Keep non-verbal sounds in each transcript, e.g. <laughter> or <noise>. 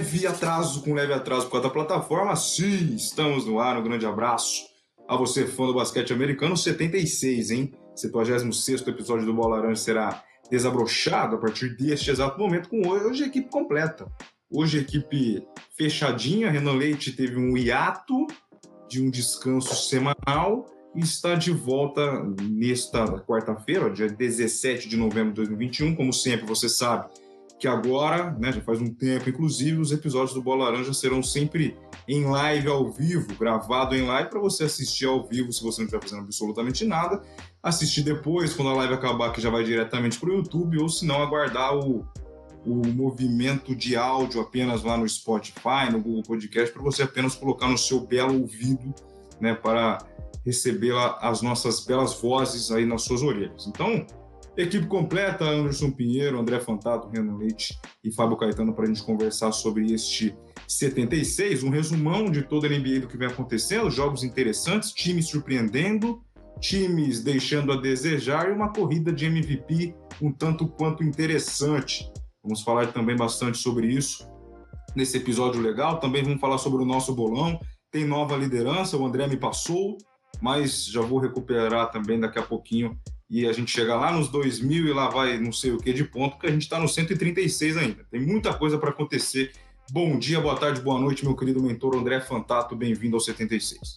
Leve atraso, com leve atraso por causa da plataforma, sim, estamos no ar. Um grande abraço a você, fã do basquete americano. 76, hein? 76 episódio do Bola Laranja será desabrochado a partir deste exato momento, com hoje a equipe completa. Hoje a equipe fechadinha. Renan Leite teve um hiato de um descanso semanal e está de volta nesta quarta-feira, dia 17 de novembro de 2021. Como sempre, você sabe que agora, né, já faz um tempo, inclusive, os episódios do Bola Laranja serão sempre em live ao vivo, gravado em live, para você assistir ao vivo se você não estiver fazendo absolutamente nada, assistir depois, quando a live acabar, que já vai diretamente para o YouTube, ou se não, aguardar o, o movimento de áudio apenas lá no Spotify, no Google Podcast, para você apenas colocar no seu belo ouvido, né, para receber as nossas belas vozes aí nas suas orelhas. Então, Equipe completa, Anderson Pinheiro, André Fantato, Renan Leite e Fábio Caetano para a gente conversar sobre este 76, um resumão de toda a NBA do que vem acontecendo, jogos interessantes, times surpreendendo, times deixando a desejar e uma corrida de MVP um tanto quanto interessante. Vamos falar também bastante sobre isso nesse episódio legal. Também vamos falar sobre o nosso bolão. Tem nova liderança, o André me passou, mas já vou recuperar também daqui a pouquinho e a gente chega lá nos 2000 e lá vai não sei o que de ponto, porque a gente está no 136 ainda. Tem muita coisa para acontecer. Bom dia, boa tarde, boa noite, meu querido mentor André Fantato, bem-vindo ao 76.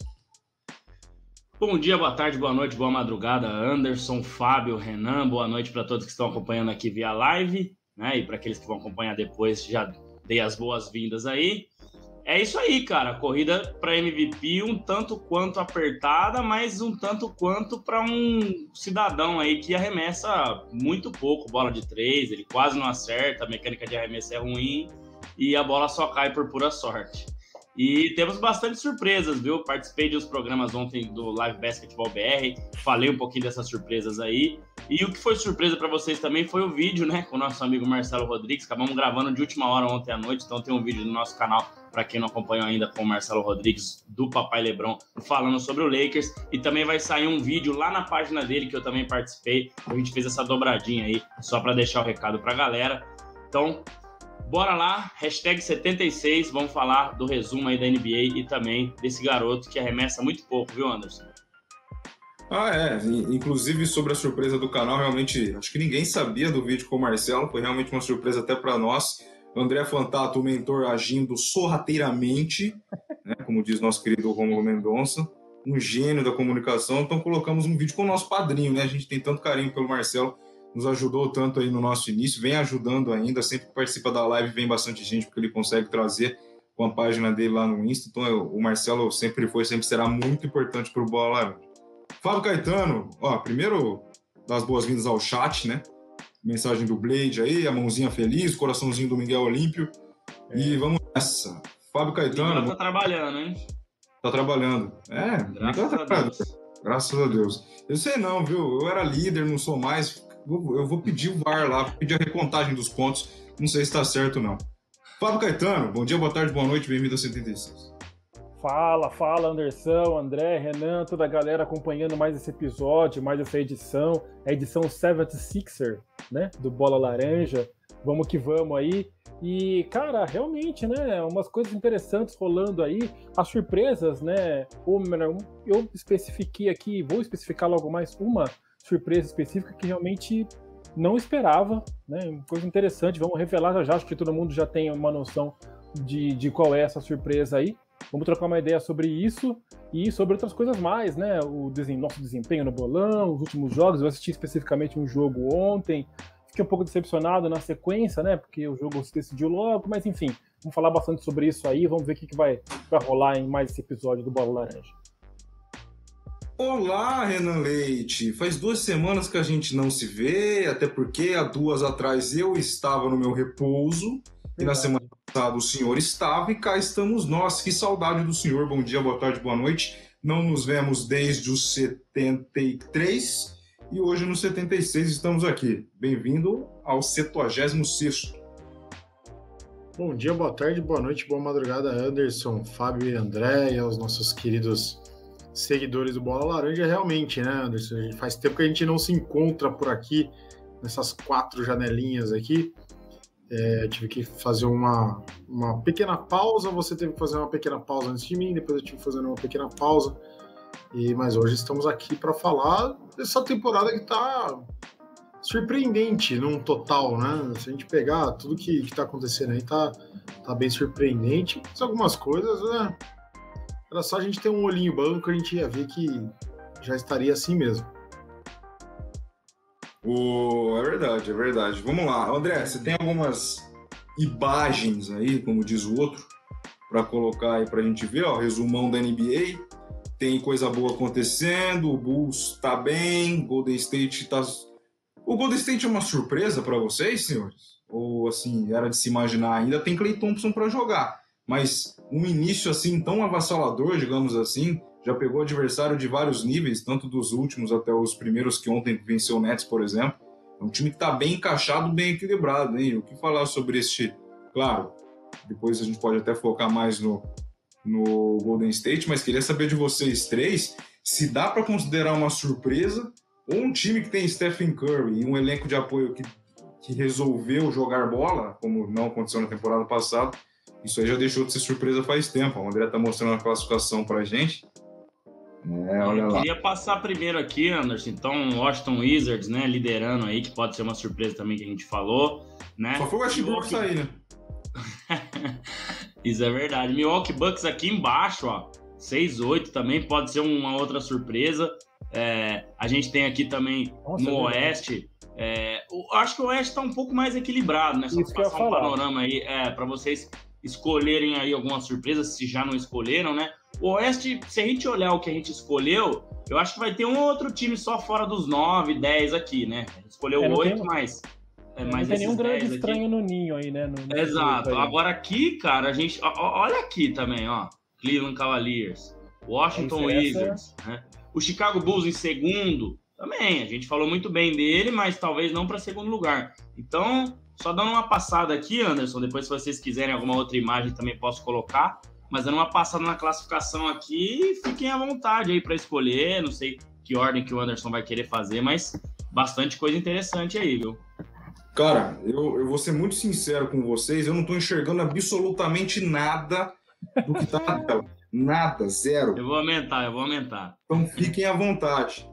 Bom dia, boa tarde, boa noite, boa madrugada, Anderson, Fábio, Renan, boa noite para todos que estão acompanhando aqui via live, né? E para aqueles que vão acompanhar depois, já dei as boas-vindas aí. É isso aí, cara. Corrida para MVP um tanto quanto apertada, mas um tanto quanto para um cidadão aí que arremessa muito pouco bola de três, ele quase não acerta, a mecânica de arremesso é ruim e a bola só cai por pura sorte. E temos bastante surpresas, viu? Participei de uns programas ontem do Live Basketball BR, falei um pouquinho dessas surpresas aí. E o que foi surpresa para vocês também foi o vídeo, né, com o nosso amigo Marcelo Rodrigues. Acabamos gravando de última hora ontem à noite, então tem um vídeo no nosso canal para quem não acompanhou ainda com o Marcelo Rodrigues do Papai Lebron falando sobre o Lakers. E também vai sair um vídeo lá na página dele que eu também participei. A gente fez essa dobradinha aí, só para deixar o recado para a galera. Então, Bora lá, hashtag 76, vamos falar do resumo aí da NBA e também desse garoto que arremessa muito pouco, viu, Anderson? Ah, é. Inclusive sobre a surpresa do canal, realmente, acho que ninguém sabia do vídeo com o Marcelo, foi realmente uma surpresa até para nós. André Fantato, o mentor, agindo sorrateiramente, né, como diz nosso querido Romulo Mendonça, um gênio da comunicação. Então colocamos um vídeo com o nosso padrinho, né? A gente tem tanto carinho pelo Marcelo nos ajudou tanto aí no nosso início, vem ajudando ainda, sempre que participa da live vem bastante gente, porque ele consegue trazer com a página dele lá no Insta, então eu, o Marcelo sempre foi, sempre será muito importante para o Bola Laranja. Fábio Caetano, ó, primeiro das boas-vindas ao chat, né? Mensagem do Blade aí, a mãozinha feliz, coraçãozinho do Miguel Olímpio, é. e vamos nessa. Fábio Caetano... Tá trabalhando, hein? Tá trabalhando. É, graças tá a Deus. Graças a Deus. Eu sei não, viu? Eu era líder, não sou mais eu vou pedir o VAR lá, vou pedir a recontagem dos pontos. Não sei se está certo ou não. Fábio Caetano, bom dia, boa tarde, boa noite, bem-vindo a 76. Fala, fala Anderson, André, Renan, toda a galera acompanhando mais esse episódio, mais essa edição, a edição 76er, né, do Bola Laranja. Vamos que vamos aí. E, cara, realmente, né, umas coisas interessantes rolando aí, as surpresas, né, eu especifiquei aqui, vou especificar logo mais uma surpresa específica que realmente não esperava, né? Coisa interessante, vamos revelar já já, acho que todo mundo já tem uma noção de, de qual é essa surpresa aí. Vamos trocar uma ideia sobre isso e sobre outras coisas mais, né? O nosso desempenho no bolão, os últimos jogos. Eu assisti especificamente um jogo ontem, fiquei um pouco decepcionado na sequência, né? Porque o jogo se decidiu logo, mas enfim, vamos falar bastante sobre isso aí. Vamos ver o que, que vai, vai rolar em mais esse episódio do Bola Laranja. Olá, Renan Leite. Faz duas semanas que a gente não se vê, até porque há duas atrás eu estava no meu repouso e na semana passada o senhor estava e cá estamos nós. Que saudade do senhor. Bom dia, boa tarde, boa noite. Não nos vemos desde os 73 e hoje no 76 estamos aqui. Bem-vindo ao 76 Bom dia, boa tarde, boa noite, boa madrugada, Anderson, Fábio e André e aos nossos queridos seguidores do Bola Laranja, realmente, né, Anderson? Faz tempo que a gente não se encontra por aqui, nessas quatro janelinhas aqui. É, tive que fazer uma, uma pequena pausa, você teve que fazer uma pequena pausa antes de mim, depois eu tive que fazer uma pequena pausa. E, mas hoje estamos aqui para falar dessa temporada que está surpreendente num total, né? Se a gente pegar tudo que, está acontecendo aí, tá, tá bem surpreendente. Mas algumas coisas, né? Era só a gente ter um olhinho banco, a gente ia ver que já estaria assim mesmo. Oh, é verdade, é verdade. Vamos lá. André, você tem algumas imagens aí, como diz o outro, para colocar aí para a gente ver, ó, resumão da NBA. Tem coisa boa acontecendo, o Bulls tá bem, Golden State tá. O Golden State é uma surpresa para vocês, senhores? Ou assim, era de se imaginar, ainda tem Clay Thompson para jogar, mas um início assim tão avassalador, digamos assim, já pegou adversário de vários níveis, tanto dos últimos até os primeiros que ontem venceu o Nets, por exemplo. É um time que está bem encaixado, bem equilibrado, hein? O que falar sobre este? Claro, depois a gente pode até focar mais no, no Golden State, mas queria saber de vocês três se dá para considerar uma surpresa ou um time que tem Stephen Curry e um elenco de apoio que, que resolveu jogar bola, como não aconteceu na temporada passada. Isso aí já deixou de ser surpresa faz tempo. O André está mostrando a classificação para a gente. É, olha eu lá. queria passar primeiro aqui, Anderson. Então, Washington Wizards, né, liderando aí, que pode ser uma surpresa também que a gente falou, né? Só foi o Westbrook sair, né? <laughs> Isso é verdade. Milwaukee Bucks aqui embaixo, ó, 6-8 também pode ser uma outra surpresa. É, a gente tem aqui também Nossa, no é Oeste. É, acho que o Oeste está um pouco mais equilibrado, né? Só Isso passar um panorama aí é, para vocês escolherem aí algumas surpresas, se já não escolheram, né? O Oeste, se a gente olhar o que a gente escolheu, eu acho que vai ter um outro time só fora dos 9, 10 aqui, né? A gente escolheu é, 8, tem... mas. É, mas não tem nenhum grande estranho no ninho aí, né? No, no Exato. Agora aqui, cara, a gente. Olha aqui também, ó. Cleveland Cavaliers, Washington Wizards, né? O Chicago Bulls em segundo, também. A gente falou muito bem dele, mas talvez não para segundo lugar. Então, só dando uma passada aqui, Anderson, depois se vocês quiserem alguma outra imagem também posso colocar mas dando uma passada na classificação aqui, fiquem à vontade aí para escolher. Não sei que ordem que o Anderson vai querer fazer, mas bastante coisa interessante aí, viu? Cara, eu, eu vou ser muito sincero com vocês, eu não estou enxergando absolutamente nada do que está na tela. Nada, zero. Eu vou aumentar, eu vou aumentar. Então fiquem à vontade.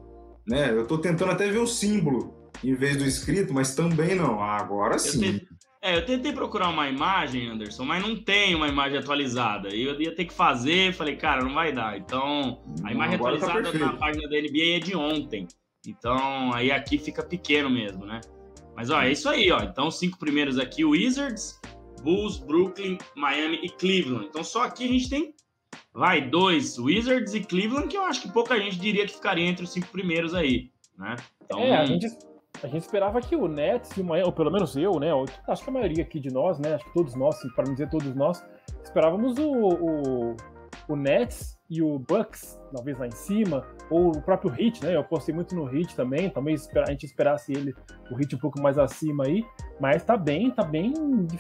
Né? Eu estou tentando até ver o símbolo em vez do escrito, mas também não. Ah, agora sim. É, eu tentei procurar uma imagem, Anderson, mas não tem uma imagem atualizada. E eu ia ter que fazer, falei, cara, não vai dar. Então, a imagem tá atualizada tá na página da NBA é de ontem. Então, aí aqui fica pequeno mesmo, né? Mas, ó, é isso aí, ó. Então, cinco primeiros aqui, Wizards, Bulls, Brooklyn, Miami e Cleveland. Então, só aqui a gente tem, vai, dois, Wizards e Cleveland, que eu acho que pouca gente diria que ficaria entre os cinco primeiros aí, né? Então, é, a gente a gente esperava que o Nets e o Miami, ou pelo menos eu, né? Acho que a maioria aqui de nós, né? Acho que todos nós, para não dizer todos nós, esperávamos o, o, o Nets e o Bucks, talvez lá em cima, ou o próprio Heat, né? Eu postei muito no Heat também, talvez a gente esperasse ele, o Heat um pouco mais acima aí, mas tá bem, tá bem.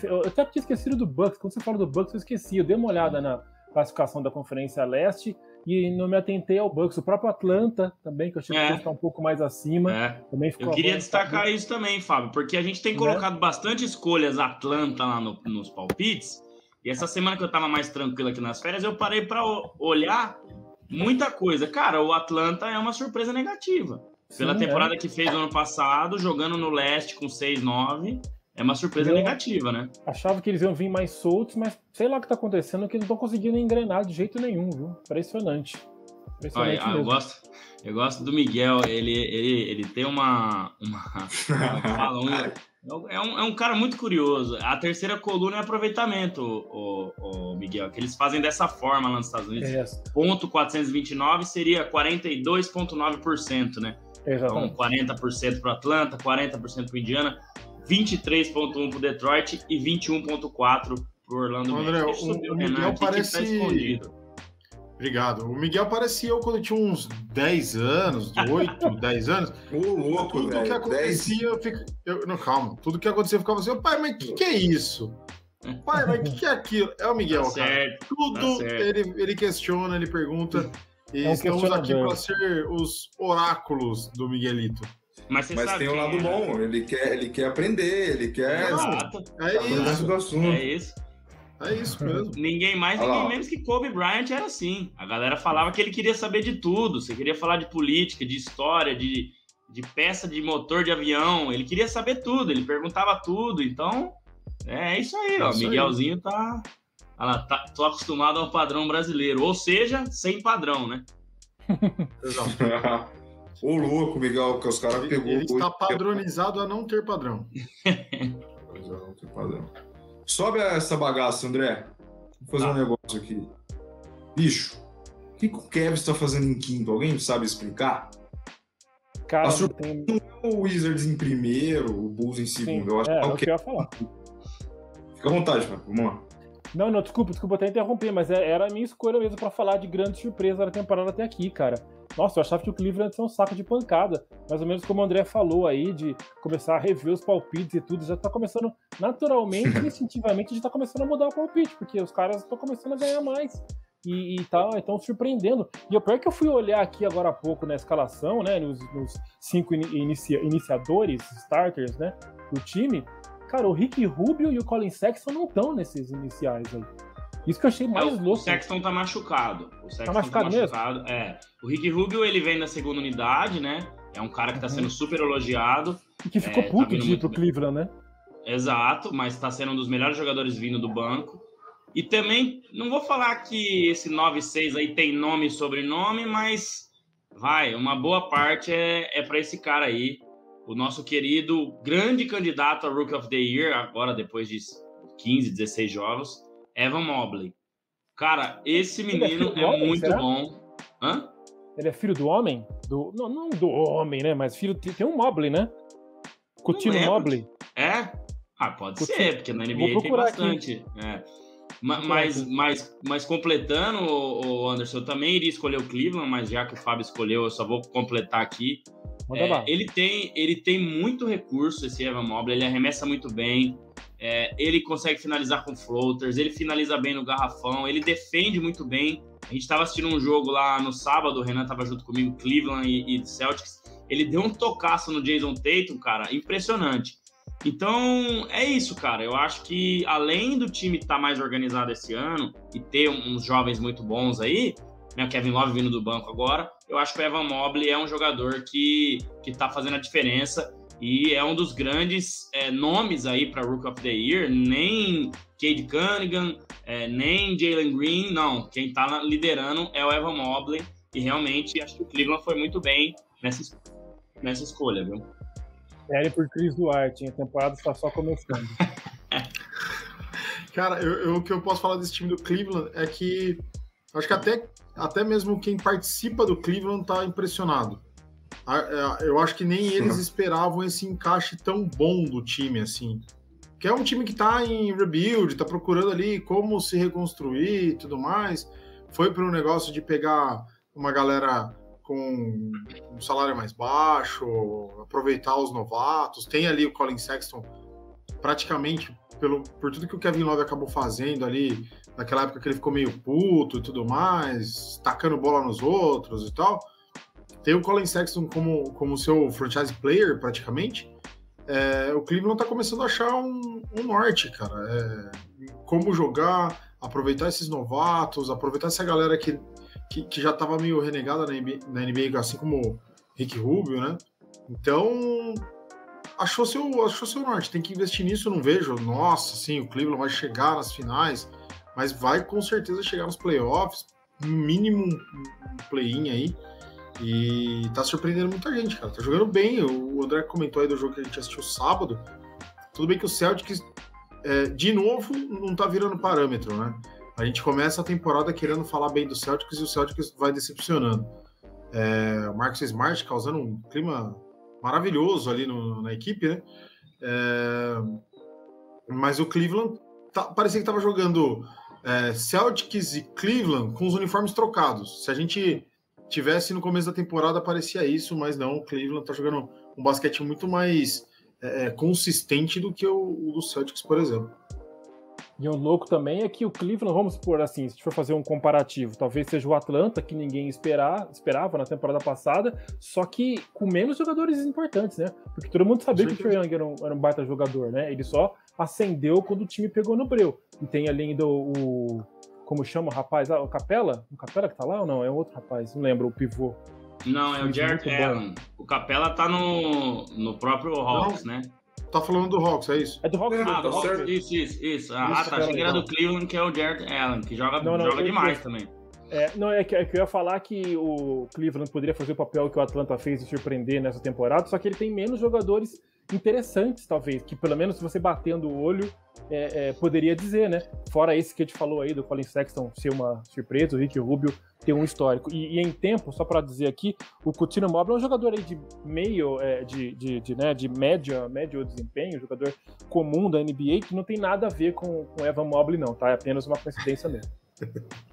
Eu até tinha esquecido do Bucks, quando você fala do Bucks eu esqueci, eu dei uma olhada na classificação da Conferência Leste e não me atentei ao Bucks. O próprio Atlanta também, que eu achei é. que está um pouco mais acima. É. Também ficou eu queria destacar isso também, Fábio, porque a gente tem né? colocado né? bastante escolhas Atlanta lá no, nos palpites. E essa semana que eu estava mais tranquilo aqui nas férias, eu parei para olhar muita coisa. Cara, o Atlanta é uma surpresa negativa. Pela Sim, temporada é. que fez no ano passado, jogando no leste com 6-9 é uma surpresa eu negativa, né? Achava que eles iam vir mais soltos, mas sei lá o que tá acontecendo, que eles não estão conseguindo engrenar de jeito nenhum, viu? Impressionante. Impressionante Olha, eu gosto, eu gosto do Miguel, ele, ele, ele tem uma. uma, é, um, é um cara muito curioso. A terceira coluna é aproveitamento, o, o, Miguel, que eles fazem dessa forma lá nos Estados Unidos. É. Ponto 429 seria 42,9%, né? Exatamente. Então, 40% para Atlanta, 40% para Indiana. 23.1 pro Detroit e 21.4 pro Orlando André, Magic. O, o, Miguel tá parece... Tá Obrigado. O Miguel parecia eu quando tinha uns 10 anos, 8, 10 <laughs> anos. Ô, louco, Tudo velho, que acontecia, 10... eu ficava... Eu... Não, calma. Tudo que acontecia, eu ficava assim, pai, mas o que, que é isso? <laughs> Pai, mas o que, que é aquilo? É o Miguel, tá cara. Certo, Tudo tá ele, ele questiona, ele pergunta. E é um estamos aqui para ser os oráculos do Miguelito. Mas, você Mas sabe tem um quem lado é? bom, ele quer, ele quer aprender, ele quer Exato. É isso, do assunto. É isso. é isso mesmo. Ninguém mais, Olha ninguém lá. menos que Kobe Bryant era assim. A galera falava que ele queria saber de tudo. Você queria falar de política, de história, de, de peça de motor de avião. Ele queria saber tudo, ele perguntava tudo. Então, é isso aí, É ó. isso aí. Miguelzinho tá, ah, tá. Tô acostumado ao padrão brasileiro. Ou seja, sem padrão, né? <laughs> Exato. <laughs> Ô louco, Miguel, que os caras pegou. ele está padronizado a não ter padrão. É, não. Sobe essa bagaça, André. Vou fazer Tá. um negócio aqui. Bicho, o que, que o Kevin está fazendo em quinto? Alguém sabe explicar? Cara, A não tem. O Wizards em primeiro, o Bulls em Sim, segundo. Eu acho é, que é é o o que eu ia falar. Fica à vontade, Fábio. Vamos lá. Não, não, desculpa, desculpa até interromper, mas é- era a minha escolha mesmo pra falar de grande surpresa da temporada até aqui, cara. Nossa, eu achava que o Cleveland ia ser um saco de pancada. Mais ou menos como o André falou aí, de começar a rever os palpites e tudo. Já tá começando, naturalmente, <laughs> instintivamente, já tá começando a mudar o palpite, porque os caras estão começando a ganhar mais. E, e tal, estão surpreendendo. E o pior é que eu fui olhar aqui agora há pouco na escalação, né? Nos, nos cinco ini- inicia- iniciadores, starters, né? Do time. Cara, o Rick Rubio e o Colin Sexton não estão nesses iniciais aí. Isso que eu achei É, mais o, o louco. Sexton tá machucado. O Sexton machucado mesmo? machucado. É. O Rick Rubio, ele vem da segunda unidade, né? É um cara que tá Uhum. sendo super elogiado. E que ficou É, tá puto vindo de ir pro. Cleveland, né? Exato, mas tá sendo um dos melhores jogadores vindo do banco. E também, não vou falar que esse 9-6 aí tem nome e sobrenome, mas vai, uma boa parte é, é para esse cara aí. O nosso querido grande candidato a Rookie of the Year, agora depois de 15, 16 jogos, Evan Mobley. Cara, esse é menino do é homem, muito será? bom. Hã? Ele é filho do homem? Do... Não, não do homem, né? Mas filho tem um Mobley, né? Coutinho. Mobley. É? Ah, pode Coutinho. ser, porque na NBA tem bastante. É. Mas, mas, mas completando, o Anderson, eu também iria escolher o Cleveland, mas já que o Fábio escolheu, eu só vou completar aqui. Manda É, lá. ele, tem, ele tem muito recurso, esse Evan Mobley, ele arremessa muito bem, é, ele consegue finalizar com floaters, ele finaliza bem no garrafão, ele defende muito bem. A gente estava assistindo um jogo lá no sábado, o Renan estava junto comigo, Cleveland e, e Celtics. Ele deu um tocaço no Jason Tatum, cara, impressionante. Então, é isso, cara. Eu acho que além do time estar mais organizado esse ano e ter uns jovens muito bons aí, né, Kevin Love vindo do banco agora, eu acho que o Evan Mobley é um jogador que, que tá fazendo a diferença e é um dos grandes é, nomes aí para Rook of the Year. Nem Cade Cunningham, é, nem Jalen Green, não. Quem tá na- liderando é o Evan Mobley e realmente acho que o Cleveland foi muito bem nessa, es- nessa escolha, viu? Série por Chris Duarte, hein? A temporada está só começando. <laughs> Cara, eu, eu- o que eu posso falar desse time do Cleveland é que acho que até, até mesmo quem participa do Cleveland tá impressionado. É, Eu acho que nem <laughs> eles esperavam esse encaixe tão bom do time, assim. Que é um time que tá em rebuild, tá procurando ali como se reconstruir e tudo mais. Foi para um negócio de pegar uma galera com um salário mais baixo, aproveitar os novatos. Tem ali o Colin Sexton praticamente pelo, por tudo que o Kevin Love acabou fazendo ali, naquela época que ele ficou meio puto e tudo mais, tacando bola nos outros e tal. Tem o Colin Sexton como, como seu franchise player, praticamente. É, o Cleveland tá começando a achar um, um norte, cara. É, como jogar, aproveitar esses novatos, aproveitar essa galera que, que, que já tava meio renegada na NBA, na NBA, assim como Rick Rubio, né? Então, achou seu, achou seu norte. Tem que investir nisso, eu não vejo. Nossa, sim, o Cleveland vai chegar nas finais, mas vai com certeza chegar nos playoffs, no mínimo um play-in aí. E tá surpreendendo muita gente, cara. Tá jogando bem. O André comentou aí do jogo que a gente assistiu sábado. Tudo bem que o Celtics, é, de novo, não tá virando parâmetro, né? A gente começa a temporada querendo falar bem do Celtics e o Celtics vai decepcionando. É, o Marcus Smart causando um clima maravilhoso ali no- na equipe, né? É, mas o Cleveland tá- parecia que estava jogando é, Celtics e Cleveland com os uniformes trocados. Se a gente tivesse no começo da temporada, parecia isso, mas não. O Cleveland tá jogando um basquete muito mais é, consistente do que o, o do Celtics, por exemplo. E o louco também é que o Cleveland, vamos supor assim, se for fazer um comparativo, talvez seja o Atlanta, que ninguém esperar, esperava na temporada passada, só que com menos jogadores importantes, né? Porque todo mundo sabia que o Trae Young era um, era um baita jogador, né? Ele só acendeu quando o time pegou no breu. E tem ali ainda o como chama o rapaz? Ah, o Capela? O Capela que tá lá ou não? É outro rapaz, não lembro, o pivô. Não, é o Jared Allen. O Capela tá no, no próprio Hawks, não. né? Tá falando do Hawks, é isso? É do Hawks. Ah, do Hawks. Isso, isso, isso. Ah, tá. Achei que era do Cleveland, que é o Jared Allen, que joga, não, não, joga demais também. É, não, é que, é que, eu ia falar que o Cleveland poderia fazer o papel que o Atlanta fez de surpreender nessa temporada, só que ele tem menos jogadores interessantes, talvez, que pelo menos você batendo o olho, é, é, poderia dizer, né? Fora esse que a gente falou aí do Colin Sexton ser uma surpresa, o Rick Rubio ter um histórico. E, e em tempo, só para dizer aqui, o Coutinho Mobile é um jogador aí de meio, é, de, de, de, né, de média, médio desempenho, jogador comum da NBA, que não tem nada a ver com, com Evan Mobley, não, tá? É apenas uma coincidência mesmo. <laughs>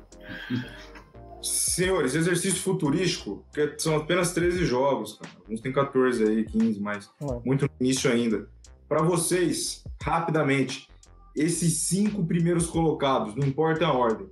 Senhores, exercício futurístico, que são apenas 13 jogos, cara. Alguns tem 14 aí, 15, mas muito no início ainda. Para vocês, rapidamente, esses cinco primeiros colocados, não importa a ordem,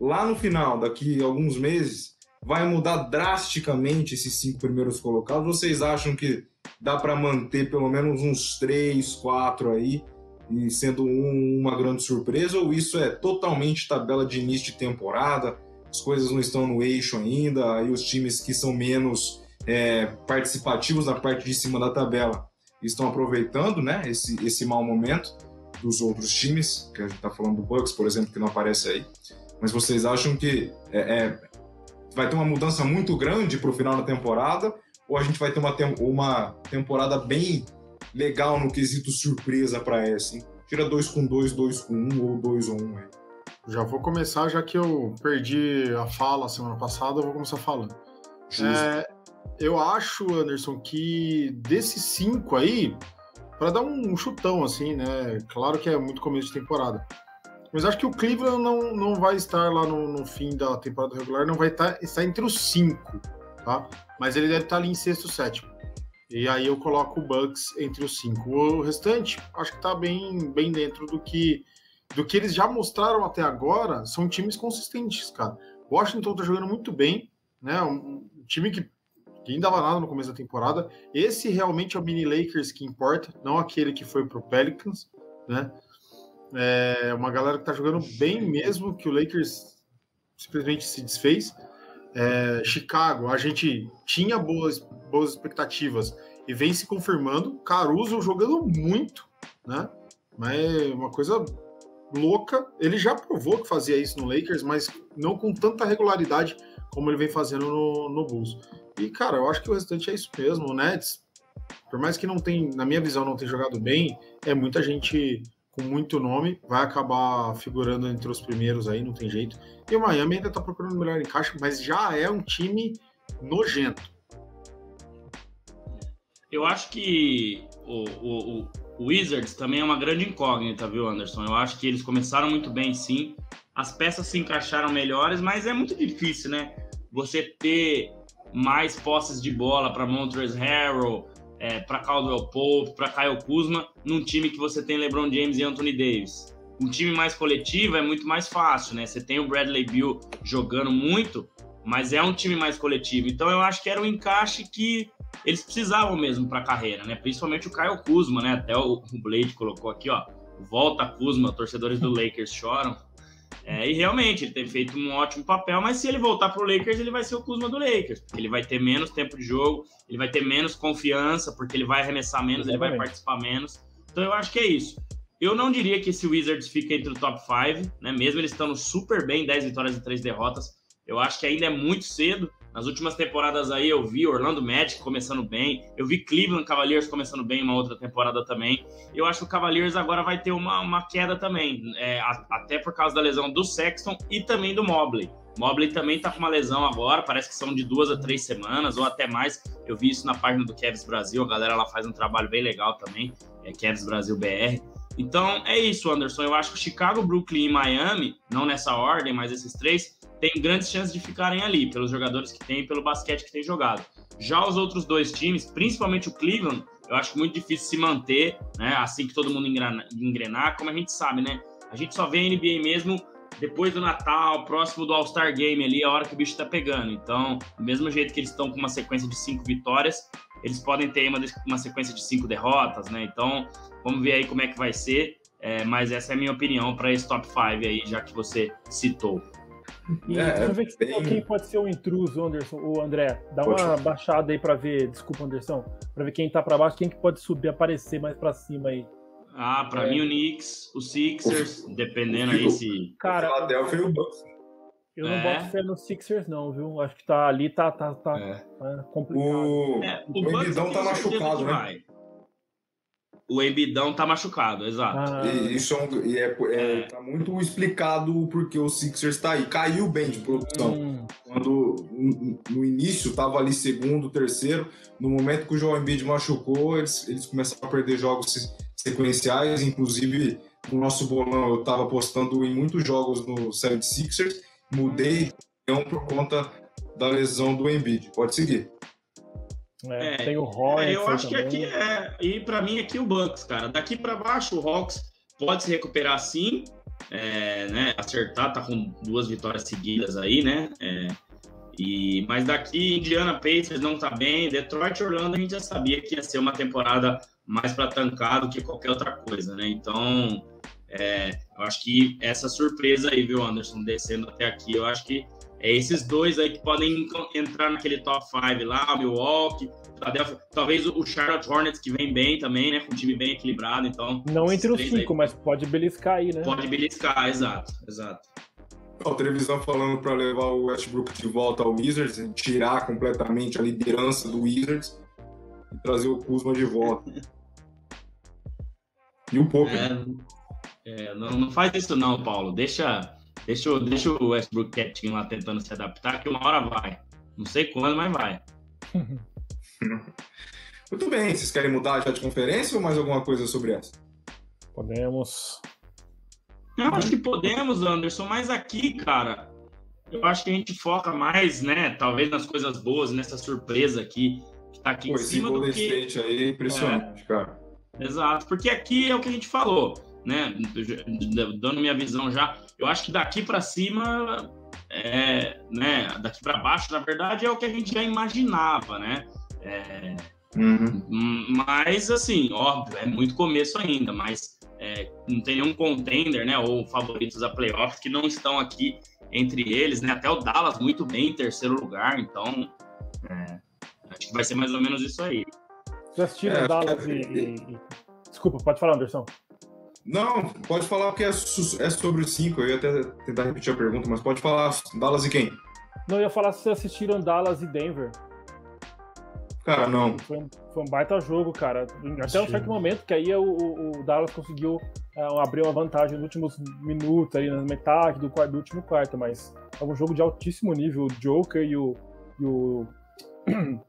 lá no final, daqui a alguns meses, vai mudar drasticamente esses cinco primeiros colocados? Vocês acham que dá para manter pelo menos uns três, quatro aí, e sendo um, uma grande surpresa? Ou isso é totalmente tabela de início de temporada? As coisas não estão no eixo ainda, aí os times que são menos é, participativos na parte de cima da tabela estão aproveitando né, esse, esse mau momento dos outros times, que a gente está falando do Bucks, por exemplo, que não aparece aí. Mas vocês acham que é, é, vai ter uma mudança muito grande para o final da temporada? Ou a gente vai ter uma, uma temporada bem legal no quesito surpresa para essa? Hein? Tira dois com dois, dois com um ou dois ou um aí. Já vou começar, já que eu perdi a fala semana passada, eu vou começar falando. É, eu acho, Anderson, que desses cinco aí, para dar um chutão assim, né? Claro que é muito começo de temporada. Mas acho que o Cleveland não, não vai estar lá no, no fim da temporada regular, não vai estar, estar entre os cinco, tá? Mas ele deve estar ali em sexto, sétimo. E aí eu coloco o Bucks entre os cinco. O restante, acho que está bem, bem dentro do que, do que eles já mostraram até agora. São times consistentes, cara. Washington está jogando muito bem, né? Um, um time que, que nem dava nada no começo da temporada. Esse realmente é o mini Lakers que importa, não aquele que foi pro Pelicans, né? É uma galera que tá jogando bem mesmo, que o Lakers simplesmente se desfez. É, Chicago, a gente tinha boas, boas expectativas e vem se confirmando. Caruso jogando muito, né? Mas é uma coisa louca. Ele já provou que fazia isso no Lakers, mas não com tanta regularidade como ele vem fazendo no, no Bulls. E, cara, eu acho que o restante é isso mesmo. O Nets, por mais que não tem, na minha visão, não tenha jogado bem, é muita gente com muito nome, vai acabar figurando entre os primeiros aí, não tem jeito. E o Miami ainda tá procurando melhor encaixe, mas já é um time nojento. Eu acho que o, o, o Wizards também é uma grande incógnita, viu, Anderson? Eu acho que eles começaram muito bem, sim. As peças se encaixaram melhores, mas é muito difícil, né? Você ter mais posses de bola para Montrezl Harrell, é, para Caldwell Pope, para Kyle Kuzma, num time que você tem LeBron James e Anthony Davis. Um time mais coletivo é muito mais fácil, né? Você tem o Bradley Beal jogando muito, mas é um time mais coletivo. Então eu acho que era um encaixe que eles precisavam mesmo para a carreira, né? Principalmente o Kyle Kuzma, né? Até o Blade colocou aqui, ó. Volta Kuzma, torcedores do Lakers choram. É, e realmente, ele tem feito um ótimo papel, mas se ele voltar para o Lakers, ele vai ser o Kuzma do Lakers, porque ele vai ter menos tempo de jogo, ele vai ter menos confiança, porque ele vai arremessar menos, Exatamente. ele vai participar menos. Então eu acho que é isso. Eu não diria que esse Wizards fica entre o top 5, né? Mesmo eles estando super bem, 10 vitórias e 3 derrotas. Eu acho que ainda é muito cedo. Nas últimas temporadas aí eu vi Orlando Magic começando bem, eu vi Cleveland Cavaliers começando bem uma outra temporada também. Eu acho que o Cavaliers agora vai ter uma, uma queda também, é, a, até por causa da lesão do Sexton e também do Mobley. Mobley também tá com uma lesão agora, parece que são de duas a três semanas ou até mais. Eu vi isso na página do Kevs Brasil, a galera lá faz um trabalho bem legal também, é Kevs Brasil BR. Então é isso, Anderson. Eu acho que Chicago, Brooklyn e Miami, não nessa ordem, mas esses três, tem grandes chances de ficarem ali, pelos jogadores que tem e pelo basquete que tem jogado. Já os outros dois times, principalmente o Cleveland, eu acho muito difícil se manter, né? Assim que todo mundo engrenar, como a gente sabe, né? A gente só vê a NBA mesmo depois do Natal, próximo do All-Star Game ali, a hora que o bicho tá pegando. Então, do mesmo jeito que eles estão com uma sequência de cinco vitórias, eles podem ter uma, uma sequência de cinco derrotas, né? Então, vamos ver aí como é que vai ser. É, mas essa é a minha opinião para esse top 5 aí, já que você citou. E é, deixa eu ver bem... quem pode ser o intruso, Anderson, ou André. Dá uma baixada aí para ver, desculpa, Anderson, para ver quem tá para baixo, quem que pode subir, aparecer mais para cima aí. Ah, para é. mim o Knicks, o Sixers, dependendo aí se. Cara, o Philadelphia e o Bucks. Eu não é. boto fé no Sixers, não, viu? Acho que tá ali, tá, tá, tá, é. tá complicado. O, é, o, o Embidão tá machucado, né? Vai. O Embidão tá machucado, exato. Ah. E, isso é, um, e é, é, é, tá muito explicado porque o Sixers tá aí. Caiu bem de produção. Hum. Quando no início tava ali segundo, terceiro. No momento que o João Embiid machucou, eles, eles começaram a perder jogos sequenciais. Inclusive, no nosso bolão eu tava apostando em muitos jogos no 76ers mudei por conta da lesão do Embiid. Pode seguir. É, é, tem o Roy. É, eu acho também. que aqui é. E para mim, aqui o Bucks, cara. Daqui para baixo, o Hawks pode se recuperar sim. É, né, acertar, tá com duas vitórias seguidas aí, né? É, e, mas daqui, Indiana Pacers não tá bem. Detroit e Orlando a gente já sabia que ia ser uma temporada mais para tancar do que qualquer outra coisa, né? Então, é, eu acho que essa surpresa aí, viu, Anderson, descendo até aqui, eu acho que é esses dois aí que podem entrar naquele top 5 lá, o Milwaukee, talvez o Charlotte Hornets que vem bem também, né, com um time bem equilibrado, então... Não entre os cinco, aí, mas pode beliscar aí, né? Pode beliscar, exato, exato. A televisão falando para levar o Westbrook de volta ao Wizards, tirar completamente a liderança do Wizards e trazer o Kuzma de volta. e o Pope. É, é, não, não faz isso não, Paulo. Deixa, deixa, deixa o Westbrook quietinho lá tentando se adaptar, que uma hora vai. Não sei quando, mas vai. <laughs> Muito bem. Vocês querem mudar já de conferência ou mais alguma coisa sobre essa? Podemos. Eu acho que podemos, Anderson, mas aqui, cara, eu acho que a gente foca mais, né? Talvez nas coisas boas, nessa surpresa aqui, que tá aqui Pô, em cima do que... State aí é impressionante, é, cara. Exato, porque aqui é o que a gente falou né, dando minha visão já, eu acho que daqui para cima, é, né, daqui para baixo, na verdade, é o que a gente já imaginava, né? É, uhum. Mas, assim, óbvio, é muito começo ainda, mas é, não tem nenhum contender, né, ou favoritos a playoffs que não estão aqui entre eles, né? Até o Dallas muito bem em terceiro lugar, então é, acho que vai ser mais ou menos isso aí. Já assistiram é, Dallas e, e... Desculpa, pode falar, Anderson. Não, pode falar que é, é sobre os cinco. Eu ia até tentar repetir a pergunta, mas pode falar Dallas e quem? Não, eu ia falar se vocês assistiram Dallas e Denver. Cara, não. Foi um, foi um baita jogo, cara. Até um certo momento, que aí o, o Dallas conseguiu uh, abrir uma vantagem nos últimos minutos, ali na metade do, do último quarto, mas é um jogo de altíssimo nível. O Joker e o. E o, <clears throat>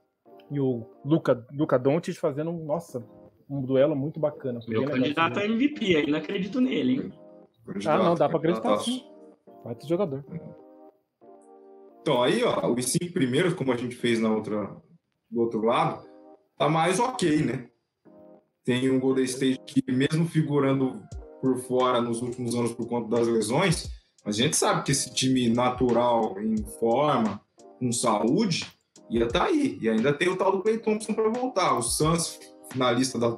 e o Luca, Luca Doncic fazendo, nossa, um duelo muito bacana. Meu candidato a MVP, ainda acredito nele, hein? Ah, não, dá pra acreditar sim. Vai ter jogador. Então, aí, ó, os cinco primeiros, como a gente fez na outra, do outro lado, tá mais ok, né? Tem um Golden State que, mesmo figurando por fora nos últimos anos por conta das lesões, a gente sabe que esse time natural, em forma, com saúde, ia estar tá aí. E ainda tem o tal do Clay Thompson para voltar. O Suns finalista da,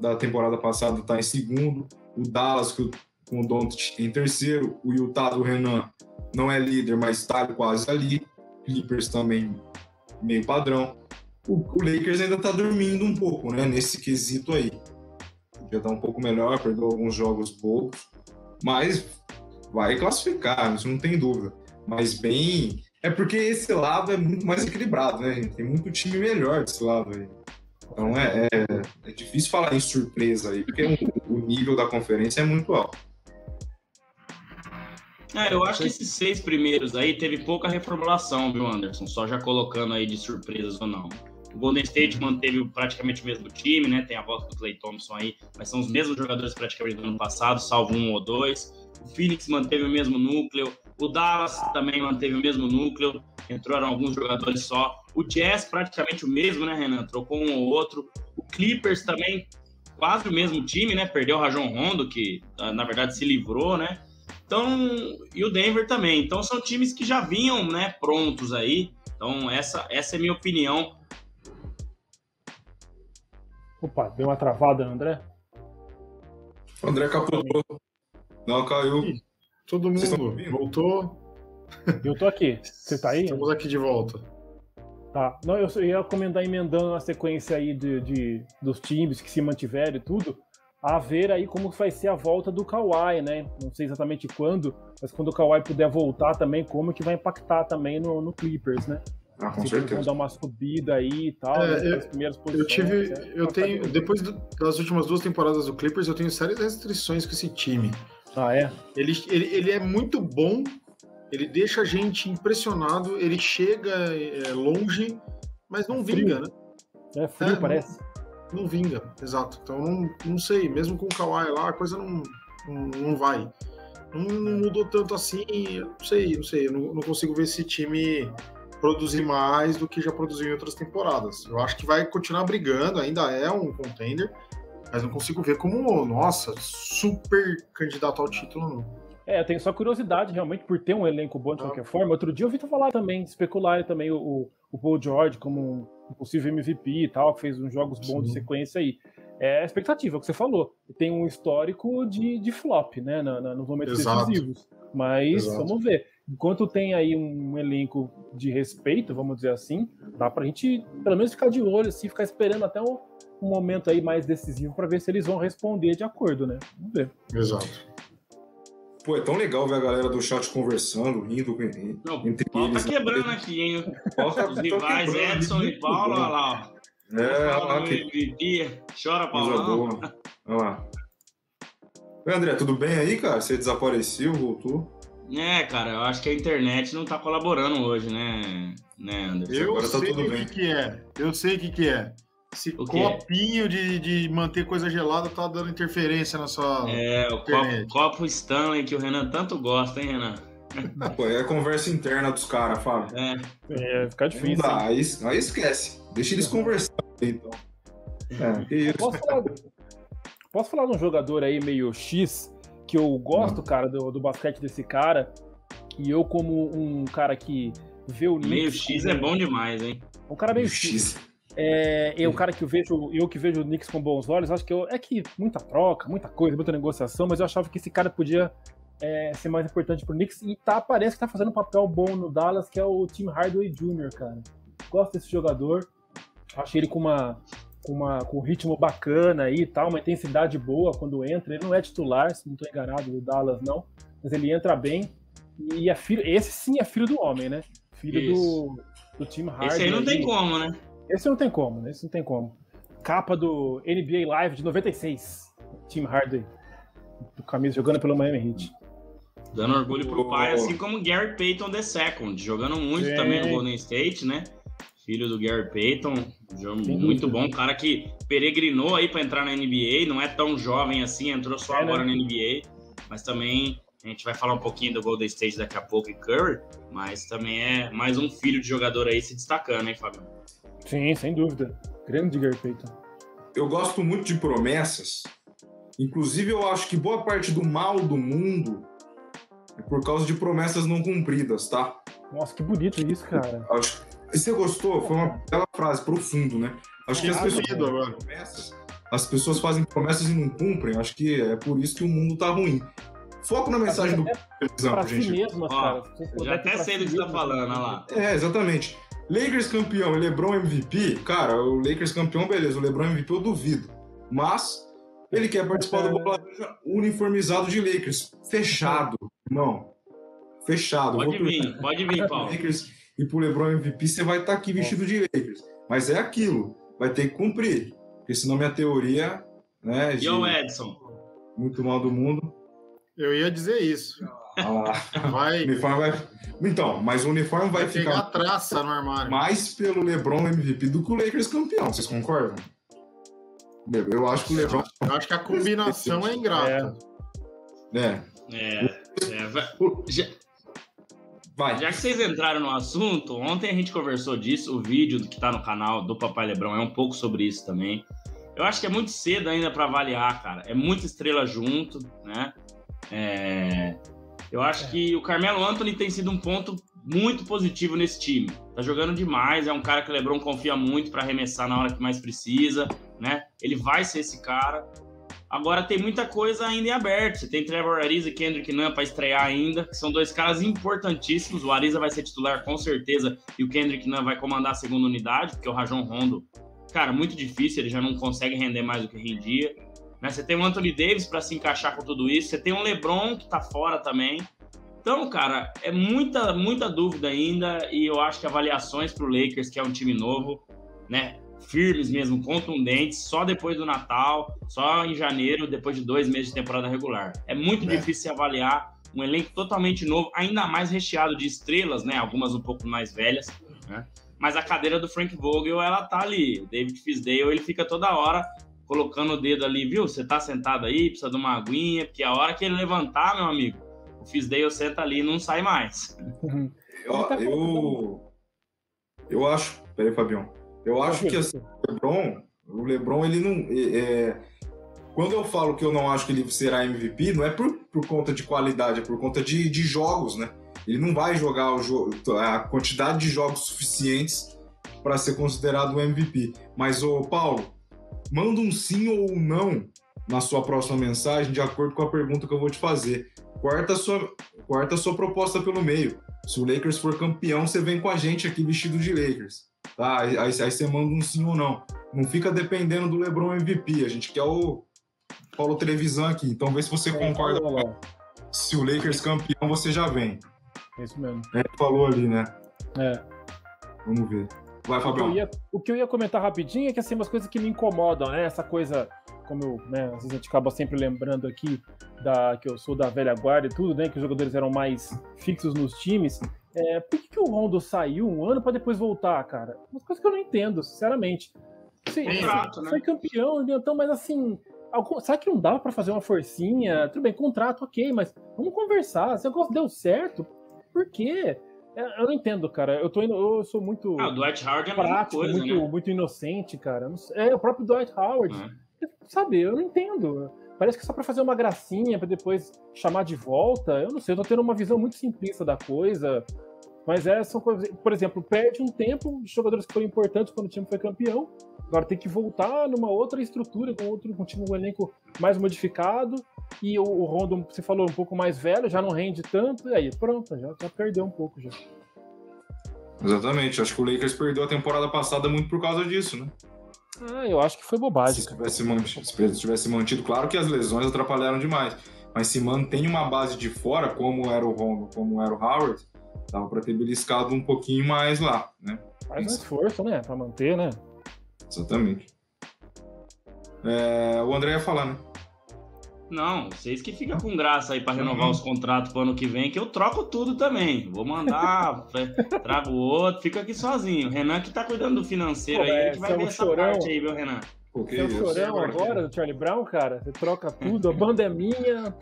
da temporada passada, está em segundo. O Dallas, que, com o Doncic em terceiro. O Utah do Renan não é líder, mas está quase ali. Clippers também meio padrão. O, o Lakers ainda está dormindo um pouco, né? Nesse quesito aí. Podia estar um pouco melhor, perdeu alguns jogos poucos, mas vai classificar, isso não tem dúvida. Mas bem. É porque esse lado é muito mais equilibrado, né? Tem muito time melhor desse lado aí. Então é, é, é, difícil falar em surpresa aí, porque o, nível da conferência é muito alto. É, eu acho que esses seis primeiros aí teve pouca reformulação, viu, Anderson? Só já colocando aí de surpresas ou não. O Golden State manteve praticamente o mesmo time, né? Tem a volta do Clay Thompson aí, mas são os mesmos jogadores praticamente do ano passado, salvo um ou dois. O Phoenix manteve o mesmo núcleo. O Dallas também manteve o mesmo núcleo. Entraram alguns jogadores só. O Jazz praticamente o mesmo, né, Renan? Trocou um ou outro. O Clippers também quase o mesmo time, né? Perdeu o Rajon Rondo, que ah, na verdade se livrou, né? Então, e o Denver também. Então são times que já vinham, né, prontos aí. Então essa, essa é a minha opinião. Opa, deu uma travada, André? O André capotou. Não, caiu. Todo mundo voltou. Eu tô aqui. Você tá aí? Estamos aqui de volta. Tá. Não, eu ia comentar emendando a sequência aí de, de, dos times que se mantiveram e tudo, a ver aí como vai ser a volta do Kawhi, né? Não sei exatamente quando, mas quando o Kawhi puder voltar também, como que vai impactar também no, no Clippers, né? Ah, com Se certeza. dar uma subida aí e tal, É, né, eu- primeiras Eu posições. tive. né? Eu tenho. Depois do- das últimas duas temporadas do Clippers, eu tenho sérias restrições com esse time. Ah, é? Ele, ele, ele é muito bom, ele deixa a gente impressionado, ele chega é, longe, mas não Frio. vinga, né? É frio, É, parece. Não vinga, exato. Então não, não sei, mesmo com o Kawhi lá, a coisa não, não, não vai. Não, não mudou tanto assim, não sei, não sei, eu não, não consigo ver esse time produzir mais do que já produziu em outras temporadas. Eu acho que vai continuar brigando, ainda é um contender, mas não consigo ver como, nossa, super candidato ao título, não. É, eu tenho só curiosidade realmente por ter um elenco bom de Ah. qualquer forma. Outro dia eu ouvi tu falar também, especular também o, o, o Paul George como um possível MVP e tal, que fez uns jogos bons de Sim. sequência aí. É a expectativa, é o que você falou. Tem um histórico de, de flop, né, na, na- nos momentos Exato. decisivos. Mas Exato. vamos ver. Enquanto tem aí um elenco de respeito, vamos dizer assim, dá pra gente pelo menos ficar de olho, assim, ficar esperando até um, um momento aí mais decisivo pra ver se eles vão responder de acordo, né? Vamos ver. Exato. Pô, é tão legal ver a galera do chat conversando, rindo com Não, entre o pau tá quebrando aqui, hein? <laughs> Tá- Os tá rivais Edson e Paulo, olha lá, ó. É, olha lá que. Chora, boa. Olha lá. Oi, André, tudo bem aí, cara? Você desapareceu, voltou? É, cara, eu acho que a internet não tá colaborando hoje, né, né Anderson? Eu Agora tá sei tudo o bem. que, que é. Eu sei o que, que é. Esse copinho de, de manter coisa gelada tá dando interferência na sua. É, o copo, copo Stanley que o Renan tanto gosta, hein, Renan? <laughs> Pô, é a conversa interna dos caras, Fábio. É, É, fica Não difícil. dá, aí, aí esquece. Deixa eles conversando, então. É, que isso. Posso falar, posso falar de um jogador aí meio X que eu gosto, cara, do, do basquete desse cara. E eu, como um cara que vê o meio X como- é bom demais, hein? Um cara meio X. X. É, o cara que eu vejo, eu que vejo o Knicks com bons olhos, acho que eu, é que muita troca, muita coisa, muita negociação, mas eu achava que esse cara podia é, ser mais importante pro Knicks e tá, parece que tá fazendo um papel bom no Dallas, que é o Tim Hardaway Jr., cara. Gosto desse jogador, acho ele com uma com, uma, com um ritmo bacana aí e tal, uma intensidade boa quando entra. Ele não é titular, se não tô enganado, do Dallas não, mas ele entra bem e é filho, esse sim é filho do homem, né? Filho do, do Tim Hardaway. Esse aí não tem como, né? Esse não tem como, né? Esse não tem como. Capa do NBA Live de 96. Tim Hardaway. Do camisa jogando pelo Miami Heat. Dando orgulho pro Oh. pai, assim como Gary Payton II, jogando muito Sim. também no Golden State, né? Filho do Gary Payton, jogo muito bom, cara que peregrinou aí pra entrar na NBA, não é tão jovem assim, entrou só É, né? agora na NBA, mas também a gente vai falar um pouquinho do Golden State daqui a pouco e Curry, mas também é mais um filho de jogador aí se destacando, hein, Fábio? Sim, sem dúvida. Grande Gary Payton. Eu gosto muito de promessas. Inclusive, eu acho que boa parte do mal do mundo é por causa de promessas não cumpridas, tá? Nossa, que bonito isso, cara. Acho... E você gostou? Foi uma bela frase, profundo, né? Acho que as pessoas fazem promessas, as pessoas fazem promessas e não cumprem. Acho que é por isso que o mundo tá ruim. Foco na mensagem do Pra exemplo, si gente. mesmas, já até sei do que você tá falando, olha lá. É, exatamente. Lakers campeão e LeBron MVP, cara, o Lakers campeão, beleza. O LeBron MVP eu duvido. Mas ele quer participar do bola laranja uniformizado de Lakers. Fechado, irmão. Fechado. Pode Vou vir, pode vir, Paulo. Lakers e pro LeBron MVP, você vai estar aqui vestido de Lakers. Mas é aquilo. Vai ter que cumprir. Porque senão minha teoria, né, de E o Edson? muito mal do mundo. Eu ia dizer isso. Vai, uniforme vai... Então, mas o uniforme vai, vai pegar ficar traça no armário. mais pelo LeBron MVP do que o Lakers campeão. Vocês concordam? Eu acho que o LeBron. Eu acho que a combinação é ingrata. É. É, é, vai- já, Vai. Já que vocês entraram no assunto, ontem a gente conversou disso, o vídeo que tá no canal do Papai Lebrão é um pouco sobre isso também. Eu acho que é muito cedo ainda para avaliar, cara. É muita estrela junto, né? É... Eu acho é. que o Carmelo Anthony tem sido um ponto muito positivo nesse time. Tá jogando demais, é um cara que o LeBron confia muito para arremessar na hora que mais precisa, né? Ele vai ser esse cara. Agora tem muita coisa ainda em aberto. Você tem Trevor Ariza e Kendrick Nunn para estrear ainda, que são dois caras importantíssimos. O Ariza vai ser titular com certeza e o Kendrick Nunn vai comandar a segunda unidade, porque o Rajon Rondo, cara, muito difícil, ele já não consegue render mais do que rendia. Né? Você tem o Anthony Davis para se encaixar com tudo isso. Você tem o LeBron que tá fora também. Então, cara, é muita, muita dúvida ainda e eu acho que avaliações para o Lakers, que é um time novo, né? Firmes mesmo, contundentes, só depois do Natal, só em janeiro, depois de dois meses de temporada regular. É muito é. difícil avaliar um elenco totalmente novo, ainda mais recheado de estrelas, né? Algumas um pouco mais velhas, né? Mas a cadeira do Frank Vogel, ela tá ali. O David Fisdale, ele fica toda hora colocando o dedo ali, viu? Você tá sentado aí, precisa de uma aguinha, porque a hora que ele levantar, meu amigo, o Fisdale senta ali e não sai mais. eu, tá eu, eu acho, peraí, Fabião, eu acho que assim, o LeBron, o LeBron, ele não, é, é, quando eu falo que eu não acho que ele será MVP, não é por, por conta de qualidade, é por conta de, de jogos, né? Ele não vai jogar o jogo, a quantidade de jogos suficientes para ser considerado o MVP. Mas, o Paulo, Manda um sim ou um não na sua próxima mensagem, de acordo com a pergunta que eu vou te fazer. Quarta sua, quarta sua proposta pelo meio. Se o Lakers for campeão, você vem com a gente aqui vestido de Lakers. Tá? Aí, aí, aí você manda um sim ou não. Não fica dependendo do LeBron MVP. A gente quer o Paulo Trevisan aqui. Então vê se você é, concorda. Se o Lakers campeão, você já vem. É isso mesmo. É, falou ali, né? É. Vamos ver. Vai, Fabião. O que, ia, o que eu ia comentar rapidinho é que assim, umas coisas que me incomodam, né? Essa coisa, como eu, né, às vezes a gente acaba sempre lembrando aqui da, que eu sou da velha guarda e tudo, né? Que os jogadores eram mais fixos nos times. É, por que, que o Rondo saiu um ano para depois voltar, cara? Umas coisas que eu não entendo, sinceramente. Sim, Exato, né? Foi campeão, então, mas assim, Será que não dava para fazer uma forcinha? Tudo bem, contrato, ok, mas vamos conversar. Se o negócio deu certo, por quê? É, eu não entendo, cara. Eu, tô indo, eu sou muito. Ah, o Dwight Howard é a prático, coisa, muito, né? muito inocente, cara. É, o próprio Dwight Howard. É. Sabe, eu não entendo. Parece que é só pra fazer uma gracinha, pra depois chamar de volta. Eu não sei, eu tô tendo uma visão muito simplista da coisa. Mas é, são coisas. Por exemplo, perde um tempo de jogadores que foram importantes quando o time foi campeão. Agora tem que voltar numa outra estrutura, com outro com um time, um elenco mais modificado. E o, o Rondo, você falou, um pouco mais velho, já não rende tanto. E aí, pronto, já, já perdeu um pouco já. Exatamente. Acho que o Lakers perdeu a temporada passada muito por causa disso, né? Ah, eu acho que foi bobagem. Se tivesse, mantido, se tivesse mantido, claro que as lesões atrapalharam demais. Mas se mantém uma base de fora, como era o Rondo, como era o Howard, dava para ter beliscado um pouquinho mais lá, né? Faz um esforço, né? Pra manter, né? Exatamente. É, o André ia falar, né? Não, vocês que ficam com graça aí para renovar uhum. os contratos pro ano que vem, que eu troco tudo também. Vou mandar, <laughs> trago outro, fica aqui sozinho. O Renan que tá cuidando do financeiro Pô, aí, a gente vai ver essa chorão. parte aí, viu, Renan? Você é o chorão agora do Charlie Brown, cara? Você troca tudo, a banda é minha,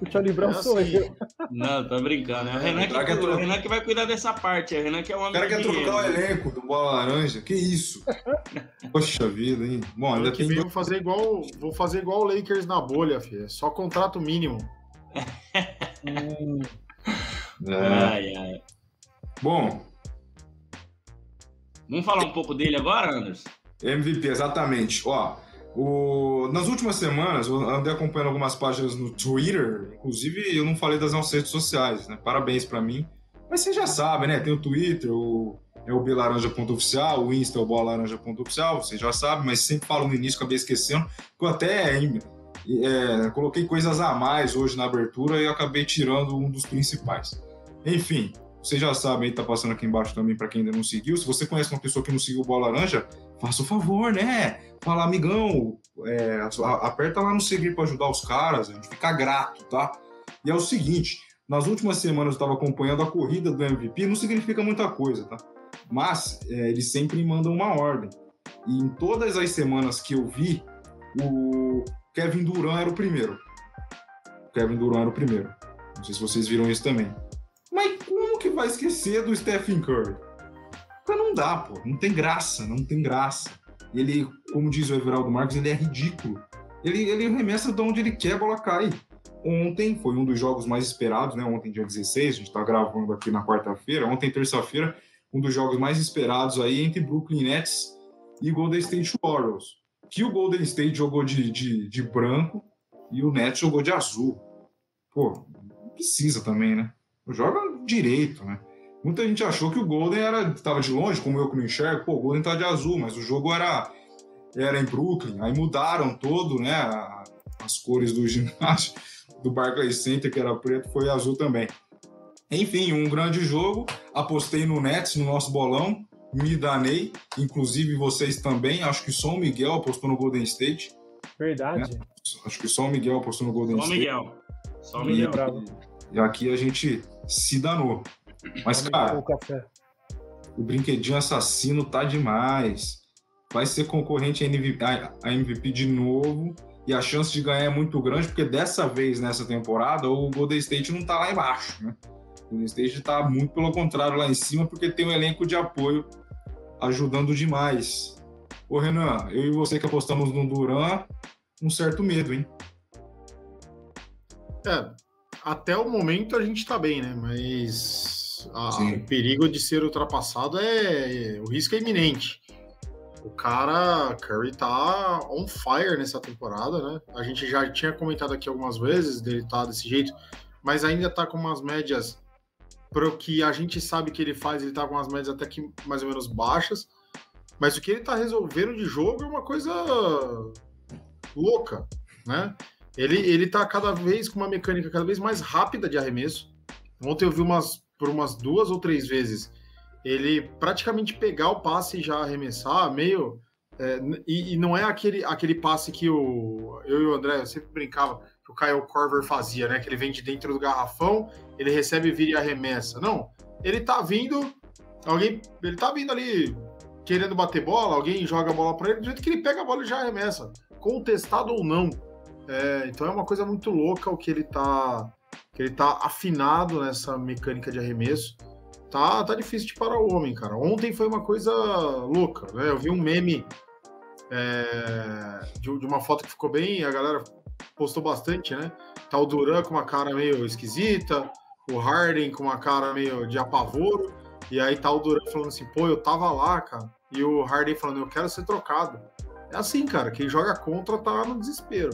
o Charlie Brown Não, sou eu. Não, tô brincando. É o Renan, que, é o Renan que vai cuidar dessa parte. É o Renan que é o homem O cara quer trocar o elenco do Bola Laranja. Que isso? <laughs> Poxa vida, hein? Bom, ainda tem... Vou fazer, igual, vou fazer igual o Lakers na bolha, filho. É só contrato mínimo. hum. <laughs> é. Ai, ai. Bom. Vamos falar um pouco dele agora, Anderson? MVP, exatamente. Ó, o... nas últimas semanas, eu andei acompanhando algumas páginas no Twitter, inclusive eu não falei das nossas redes sociais, né? Parabéns para mim. Mas você já sabe, né? Tem o Twitter, o... é o belaranja.oficial, o Insta é o bolaranja.oficial, você já sabe, mas sempre falo no início, acabei esquecendo, que eu até é, coloquei coisas a mais hoje na abertura e acabei tirando um dos principais. Enfim, vocês já sabem, tá passando aqui embaixo também para quem ainda não seguiu. Se você conhece uma pessoa que não seguiu Bola Laranja, faça o favor, né? Fala, amigão, é, aperta lá no seguir para ajudar os caras, a gente fica grato, tá? E é o seguinte, nas últimas semanas eu estava acompanhando a corrida do MVP, não significa muita coisa, tá? Mas é, eles sempre mandam uma ordem. E em todas as semanas que eu vi, o Kevin Durant era o primeiro. O Kevin Durant era o primeiro. Não sei se vocês viram isso também. Como que vai esquecer do Stephen Curry? Não dá, pô. Não tem graça, não tem graça. ele, como diz o Everaldo Marques, ele é ridículo. Ele, ele arremessa de onde ele quer, a bola cai. Ontem foi um dos jogos mais esperados, né? Ontem, dia 16, a gente está gravando aqui na quarta-feira. Ontem, terça-feira, um dos jogos mais esperados aí entre Brooklyn Nets e Golden State Warriors. Que o Golden State jogou de, de, de branco e o Nets jogou de azul. Pô, precisa também, né? Joga direito, né? Muita gente achou que o Golden era estava de longe, como eu que não enxergo. Pô, o Golden tá de azul, mas o jogo era era em Brooklyn. Aí mudaram todo, né? As cores do <laughs> ginásio do Barclays Center, que era preto, foi azul também. Enfim, um grande jogo. Apostei no Nets, no nosso bolão. Me danei. Inclusive vocês também. Acho que só o Miguel apostou no Golden State. Verdade. Né? Acho que só o Miguel apostou no Golden só State. Miguel. Só o Miguel. E, e aqui a gente se danou. Mas, cara, o brinquedinho assassino tá demais. Vai ser concorrente a MVP, a MVP de novo. E a chance de ganhar é muito grande, porque dessa vez, nessa temporada, o Golden State não tá lá embaixo, né? O Golden State tá muito pelo contrário lá em cima, porque tem um elenco de apoio ajudando demais. Ô Renan, eu e você que apostamos no Duran, um certo medo, hein? É, até o momento a gente tá bem, né? Mas a, o perigo de ser ultrapassado é. O risco é iminente. O cara, Curry tá on fire nessa temporada, né? A gente já tinha comentado aqui algumas vezes dele tá desse jeito, mas ainda tá com umas médias pro que a gente sabe que ele faz, ele tá com umas médias até que mais ou menos baixas. Mas o que ele tá resolvendo de jogo é uma coisa louca, né? Ele, ele tá cada vez com uma mecânica cada vez mais rápida de arremesso. Ontem eu vi umas por umas duas ou três vezes ele praticamente pegar o passe e já arremessar, meio. É, e, e, não é aquele, aquele passe que o, eu e o André sempre brincava que o Kyle Corver fazia, né? Que ele vem de dentro do garrafão, ele recebe, vira e arremessa. Não, ele tá vindo, alguém, ele tá vindo ali querendo bater bola, alguém joga a bola para ele, do jeito que ele pega a bola e já arremessa, contestado ou não. É, então é uma coisa muito louca o que ele tá, que ele tá afinado nessa mecânica de arremesso tá, tá difícil de parar o homem, cara. Ontem foi uma coisa louca, né? Eu vi um meme é, de, de, uma foto que ficou bem, a galera postou bastante, né? Tá o Duran com uma cara meio esquisita, o Harden com uma cara meio de apavoro, e aí tá o Duran falando assim, pô, eu tava lá, cara, e o Harden falando, eu quero ser trocado. É assim, cara, quem joga contra tá no desespero.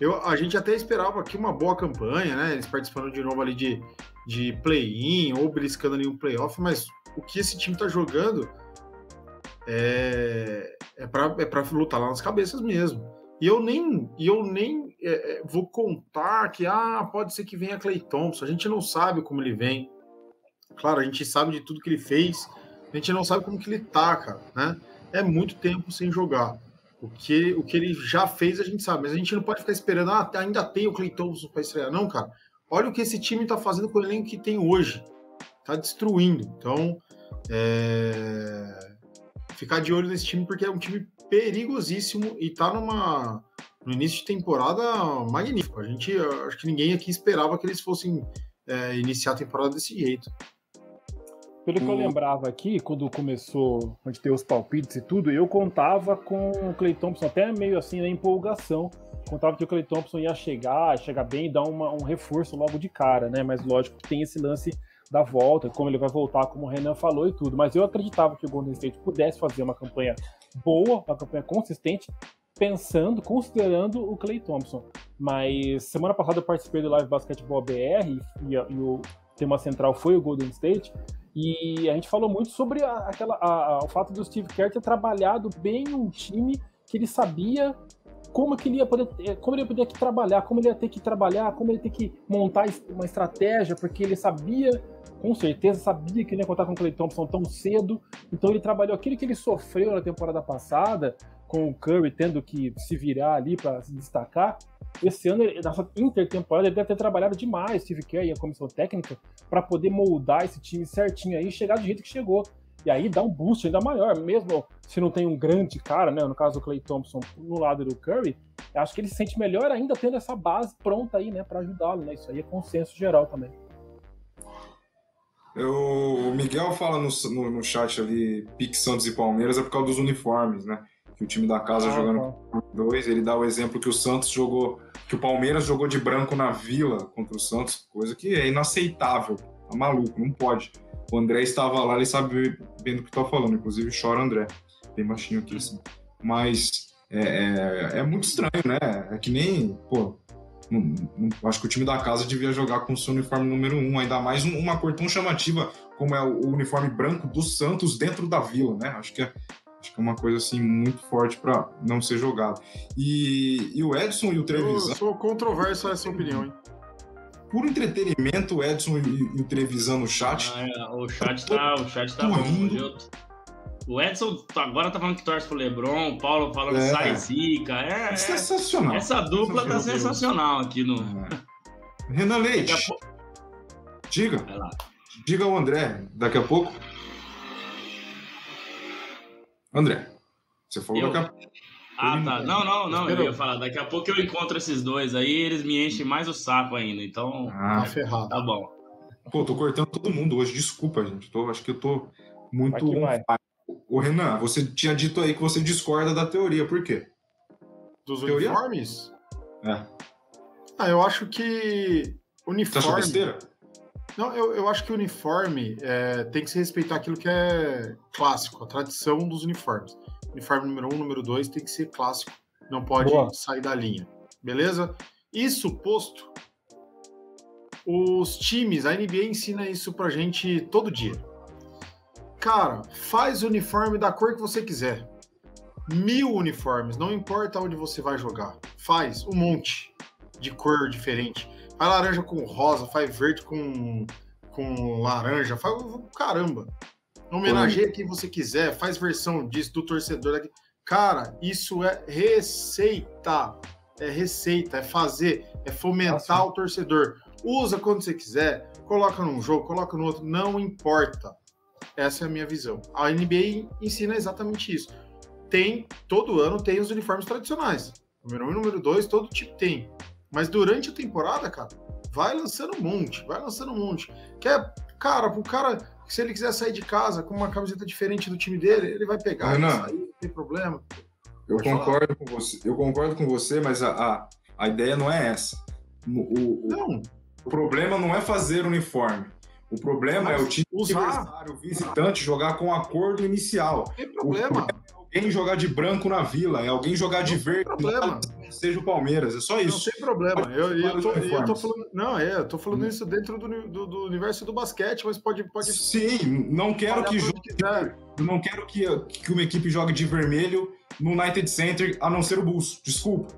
Eu, a gente até esperava aqui uma boa campanha, né? Eles participando de novo ali de, de play-in ou beliscando ali um playoff, mas o que esse time tá jogando é, é para é pra lutar lá nas cabeças mesmo. E eu nem, eu nem é, é, vou contar que ah, pode ser que venha Clay Thompson. A gente não sabe como ele vem. Claro, a gente sabe de tudo que ele fez. A gente não sabe como que ele tá, cara, né? É muito tempo sem jogar. O que, o que ele já fez a gente sabe, mas a gente não pode ficar esperando, ah, ainda tem o Thompson para estrear. Não, cara. Olha o que esse time está fazendo com o elenco que tem hoje. Está destruindo. Então, é... ficar de olho nesse time porque é um time perigosíssimo e está numa no início de temporada magnífico. A gente acho que ninguém aqui esperava que eles fossem é, iniciar a temporada desse jeito. Pelo que eu lembrava aqui, quando começou a gente ter os palpites e tudo, eu contava com o Clay Thompson até meio assim na empolgação contava que o Clay Thompson ia chegar, chegar bem e dar uma, um reforço logo de cara, né? Mas lógico que tem esse lance da volta, como ele vai voltar, como o Renan falou e tudo. Mas eu acreditava que o Golden State pudesse fazer uma campanha boa, uma campanha consistente, pensando, considerando o Clay Thompson. Mas semana passada eu participei do Live Basketball BR e, e, e o tema central foi o Golden State. E a gente falou muito sobre a, aquela, a, o fato do Steve Kerr ter trabalhado bem um time que ele sabia como que ele ia poder, como ele ia poder trabalhar, como ele ia ter que trabalhar, como ele ia ter que montar uma estratégia, porque ele sabia, com certeza, sabia que não ia contar com o Clay Thompson tão cedo, então ele trabalhou aquilo que ele sofreu na temporada passada, com o Curry tendo que se virar ali para se destacar. Esse ano, nessa intertemporada, ele deve ter trabalhado demais, Steve Kerr e a comissão técnica, para poder moldar esse time certinho aí e chegar do jeito que chegou. E aí dá um boost ainda maior, mesmo se não tem um grande cara, né? No caso do Clay Thompson no lado do Curry, acho que ele se sente melhor ainda tendo essa base pronta aí, né, para ajudá-lo, né? Isso aí é consenso geral também. Eu, o Miguel fala no, no, no, chat ali, Pique Santos e Palmeiras é por causa dos uniformes, né? Que o time da casa Ah, jogando tá. dois. Ele dá o exemplo que o Santos jogou, que o Palmeiras jogou de branco na Vila contra o Santos, coisa que é inaceitável. Tá maluco, não pode. O André estava lá, ele sabe bem do que tá falando. Inclusive chora o André, bem baixinho aqui assim. Mas é, é, é muito estranho, né? É que nem, pô, não- não- acho que o time da casa devia jogar com o seu uniforme número um, ainda mais um- uma cor tão chamativa como é o, o uniforme branco do Santos dentro da Vila, né? Acho que é, acho que é uma coisa assim muito forte para não ser jogado. E, e o Edson e o Eu Trevisan, sou controverso a essa opinião, hein? por entretenimento, o Edson e, e o Trevisan no chat. Ah, é, o chat tá, o chat tá rindo. Eu- O Edson tá- agora tá falando que torce pro Lebron, o Paulo falando que É. sai zica. É, é- sensacional. essa dupla tá sensacional aqui no. É. Renan Leite, pouco. diga, diga ao André, daqui a pouco. André, você falou Eu? daqui a pouco. Ah, tá. Não, não, não. Eu ia falar. Daqui a pouco eu encontro esses dois aí eles me enchem mais o saco ainda. Então, Ah, Tá ferrado. tá bom. Pô, tô cortando todo mundo hoje, desculpa, gente. Tô, acho que eu tô muito. Vai. Ô, Renan, você tinha dito aí que você discorda da teoria, por quê? Dos Teoria? uniformes? É. Ah, eu acho que Você achou uniforme. besteira? Não, eu, eu acho que o uniforme é, tem que se respeitar aquilo que é clássico, a tradição dos uniformes. Uniforme número um, número dois tem que ser clássico, não pode Boa. sair da linha. Beleza? Isso posto, os times, a NBA ensina isso pra gente todo dia. Cara, faz o uniforme da cor que você quiser. Mil uniformes, não importa onde você vai jogar. Faz um monte de cor diferente. Faz laranja com rosa, faz verde com, com laranja, faz caramba. Homenageia quem você quiser, faz versão disso do torcedor daqui. Cara, isso é receita. É receita, é fazer, é fomentar Ah, o torcedor. Usa quando você quiser, coloca num jogo, coloca no outro, não importa. Essa é a minha visão. A NBA ensina exatamente isso. Tem, todo ano tem os uniformes tradicionais. Número 1 um e número 2, todo tipo tem. Mas durante a temporada, cara, vai lançando um monte, vai lançando um monte. Quer, cara, pro cara, se ele quiser sair de casa com uma camiseta diferente do time dele, ele vai pegar, Renan. vai sair, não tem problema. Eu Pode falar. concordo com você. Eu concordo com você, mas a, a, a ideia não é essa. O, o- o- Não, o problema não é fazer uniforme. O problema é o time Usar. adversário, o visitante, jogar com a cor do inicial. não tem problema. Alguém jogar de branco na vila, é alguém jogar de Não verde, problema. não seja o Palmeiras. É só Não isso. tem problema. Eu, eu, tô, eu tô falando. Não, é, eu tô falando Hum. isso dentro do, do- do universo do basquete, mas pode. pode Sim, não quero que jogue, eu não quero que, que uma equipe jogue de vermelho no United Center, a não ser o Bulls. Desculpa.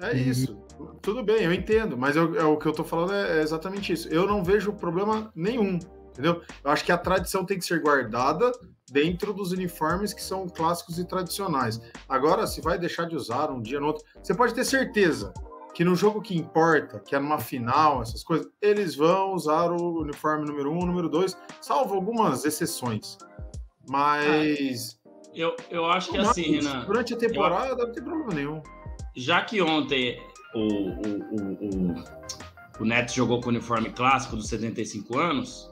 É isso. Tudo bem, eu entendo, mas eu- é, o que eu tô falando é, é exatamente isso. Eu não vejo problema nenhum, entendeu? Eu acho que a tradição tem que ser guardada dentro dos uniformes que são clássicos e tradicionais. Agora, se vai deixar de usar um dia no outro, você pode ter certeza que no jogo que importa, que é numa final, essas coisas, eles vão usar o uniforme número um, número dois, salvo algumas exceções. Mas, Eu, eu acho que mas, assim, Renan, durante a temporada não tem problema nenhum. já que ontem o, o, o, o, o Nets jogou com o uniforme clássico dos 75 anos,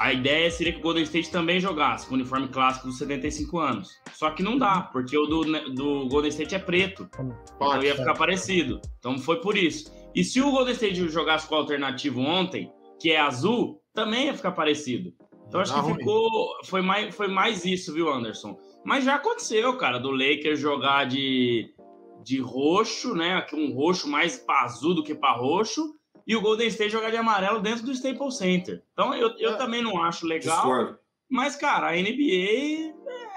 a ideia seria que o Golden State também jogasse com o uniforme clássico dos 75 anos. Só que não dá, porque o do, do Golden State é preto. Então ia ficar parecido. Então foi por isso. E se o Golden State jogasse com o alternativo ontem, que é azul, também ia ficar parecido. Então acho Dá que ficou. Foi mais, foi mais isso, viu, Anderson? Mas já aconteceu, cara, do Lakers jogar de, de roxo, né? Aqui Um roxo mais pra azul do que pra roxo. E o Golden State jogar de amarelo dentro do Staples Center. Então eu, eu É. também não acho legal. Discordo. Mas, cara, a NBA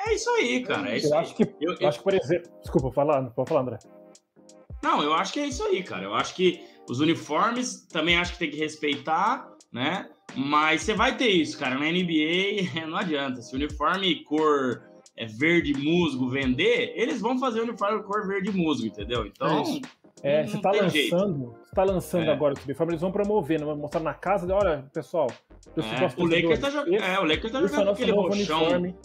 é isso aí, cara. É isso Eu aí. acho que, Eu- eu acho que, por exemplo. Desculpa, falar, pode falar, André. Não, eu acho que é isso aí, cara. Eu acho que os uniformes também acho que tem que respeitar, né? Mas você vai ter isso, cara. Na NBA <laughs> não adianta. Se o uniforme cor é verde musgo vender, eles vão fazer o uniforme cor verde musgo, entendeu? Então, É isso. É, Não você tá jeito. lançando, você tá lançando É. agora esse uniforme, eles vão promover, né? Vão mostrar na casa, olha, pessoal, é, gosto o Lakers tá jogando. É, o Lakers tá Esse é o jogando nosso aquele novo uniforme.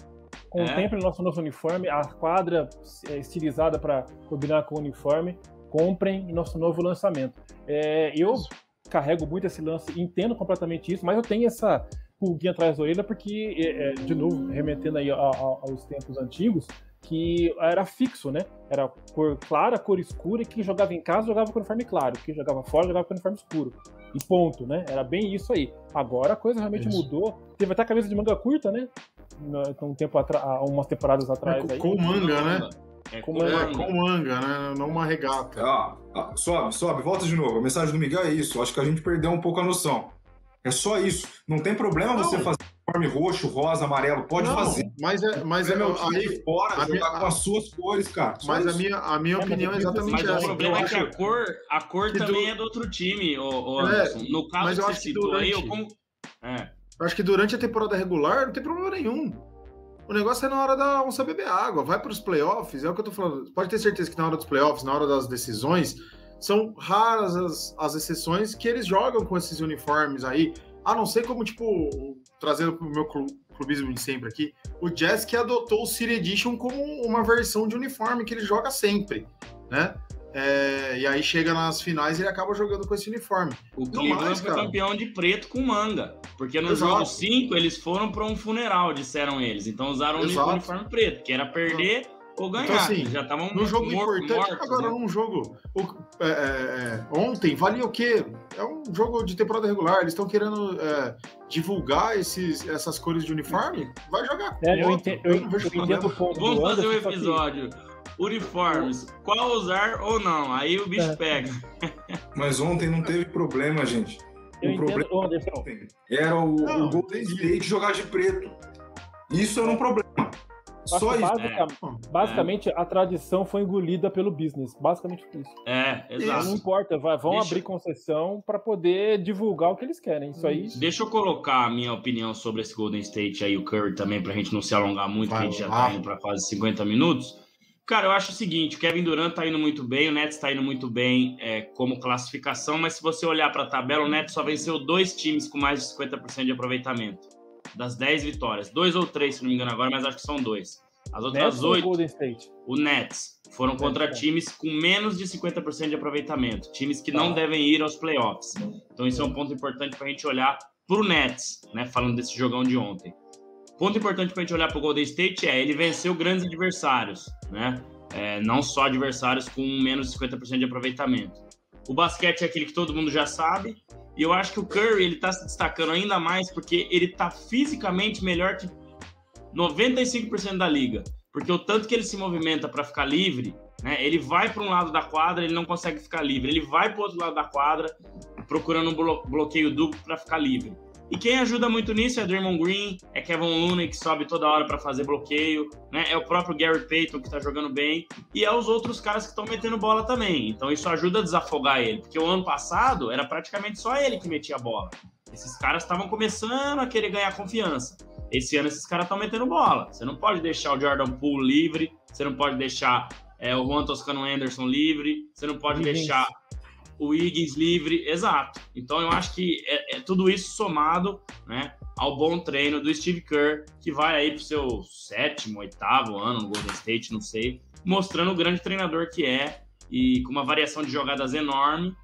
Contemple o nosso novo uniforme, a quadra é, estilizada para combinar com o uniforme. Comprem nosso novo lançamento. É, eu carrego muito esse lance, entendo completamente isso, mas eu tenho essa pulguinha atrás da orelha porque, é, é, de novo, remetendo aí aos tempos antigos, que era fixo, né? Era cor clara, cor escura, e quem jogava em casa jogava com uniforme claro, quem jogava fora jogava com uniforme escuro. E ponto, né? Era bem isso aí. Agora a coisa realmente isso. mudou. Teve até a camisa de manga curta, né? Um tempo atrás, umas temporadas atrás. É, com, aí. com manga, né? É, com, manga. É, com manga, né? Não uma regata. Ah, ah, sobe, sobe, volta de novo. A mensagem do Miguel é isso. Acho que a gente perdeu um pouco a noção. É só isso. Não tem problema não. você fazer uniforme roxo, rosa, amarelo, pode não, fazer. Mas é, mas é, meu aí fora, jogar minha, com as suas cores, cara. Só mas a minha, a minha é, opinião é exatamente essa. Mas o problema é que a cor, a cor também do... é do outro time, ô, ô é, Anderson. No caso mas eu que você citou durante... aí, eu como... É. Eu acho que durante a temporada regular não tem problema nenhum. O negócio é na hora da onça beber água. Vai para os playoffs, é o que eu tô falando. Pode ter certeza que na hora dos playoffs, na hora das decisões, são raras as, as exceções que eles jogam com esses uniformes aí. A não ser como, tipo, trazendo para o meu clubismo de sempre aqui, o Jazz que adotou o City Edition como uma versão de uniforme que ele joga sempre, né? É, e aí chega nas finais e ele acaba jogando com esse uniforme. O Cleveland foi campeão de preto com manga. Porque no Exato. jogo 5 eles foram para um funeral, disseram eles. Então usaram o uniforme preto, que era perder ou ganhar. Então, assim, já estavam no jogo importante. Mortos, agora, né? num jogo. O, é, é, é, ontem valia o quê? É um jogo de temporada regular. Eles estão querendo é, divulgar esses, essas cores de uniforme. Vai jogar. É, eu, entendo, eu, eu, eu entendo o ponto. Vamos fazer o um episódio. Uniformes, qual usar ou não? Aí o bicho é. pega. Mas ontem não teve problema, gente. Eu o problema era o, não, o Golden State jogar de preto. Isso era um problema. Só isso. é. Basicamente, a tradição foi engolida pelo business. Basicamente isso. É, exato. Não importa, vai, vão Deixa... abrir concessão para poder divulgar o que eles querem. Isso aí. Deixa eu colocar a minha opinião sobre esse Golden State aí, o Curry também, pra gente não se alongar muito, vai, porque a gente já tá indo pra quase 50 minutos. Cara, eu acho o seguinte: o Kevin Durant tá indo muito bem, o Nets tá indo muito bem é, como classificação, mas se você olhar para a tabela, o Nets só venceu dois times com mais de 50% de aproveitamento das 10 vitórias. Dois ou três, se não me engano agora, mas acho que são dois. As outras oito, o Nets, foram contra times com menos de 50% de aproveitamento. Times que não tá. devem ir aos playoffs. Então isso é um ponto importante para a gente olhar para o Nets, né? Falando desse jogão de ontem. Ponto importante para a gente olhar para o Golden State é ele venceu grandes adversários, né? É, não só adversários com menos de 50% de aproveitamento. O basquete é aquele que todo mundo já sabe, e eu acho que o Curry ele está se destacando ainda mais porque ele está fisicamente melhor que 95% da liga. Porque o tanto que ele se movimenta para ficar livre, né? Ele vai para um lado da quadra, ele não consegue ficar livre. Ele vai para outro lado da quadra, procurando um bloqueio duplo para ficar livre. E quem ajuda muito nisso é Draymond Green, é Kevin Looney que sobe toda hora para fazer bloqueio, né? É o próprio Gary Payton que tá jogando bem e é os outros caras que estão metendo bola também. Então isso ajuda a desafogar ele, porque o ano passado era praticamente só ele que metia a bola. Esses caras estavam começando a querer ganhar confiança. Esse ano esses caras estão metendo bola. Você não pode deixar o Jordan Poole livre, você não pode deixar é, o Juan Toscano Anderson livre, você não pode deixar o Higgins livre, exato. Então eu acho que é, é, tudo isso somado, né, ao bom treino do Steve Kerr, que vai aí pro seu sétimo, oitavo ano no Golden State, não sei, mostrando o grande treinador que é e com uma variação de jogadas enorme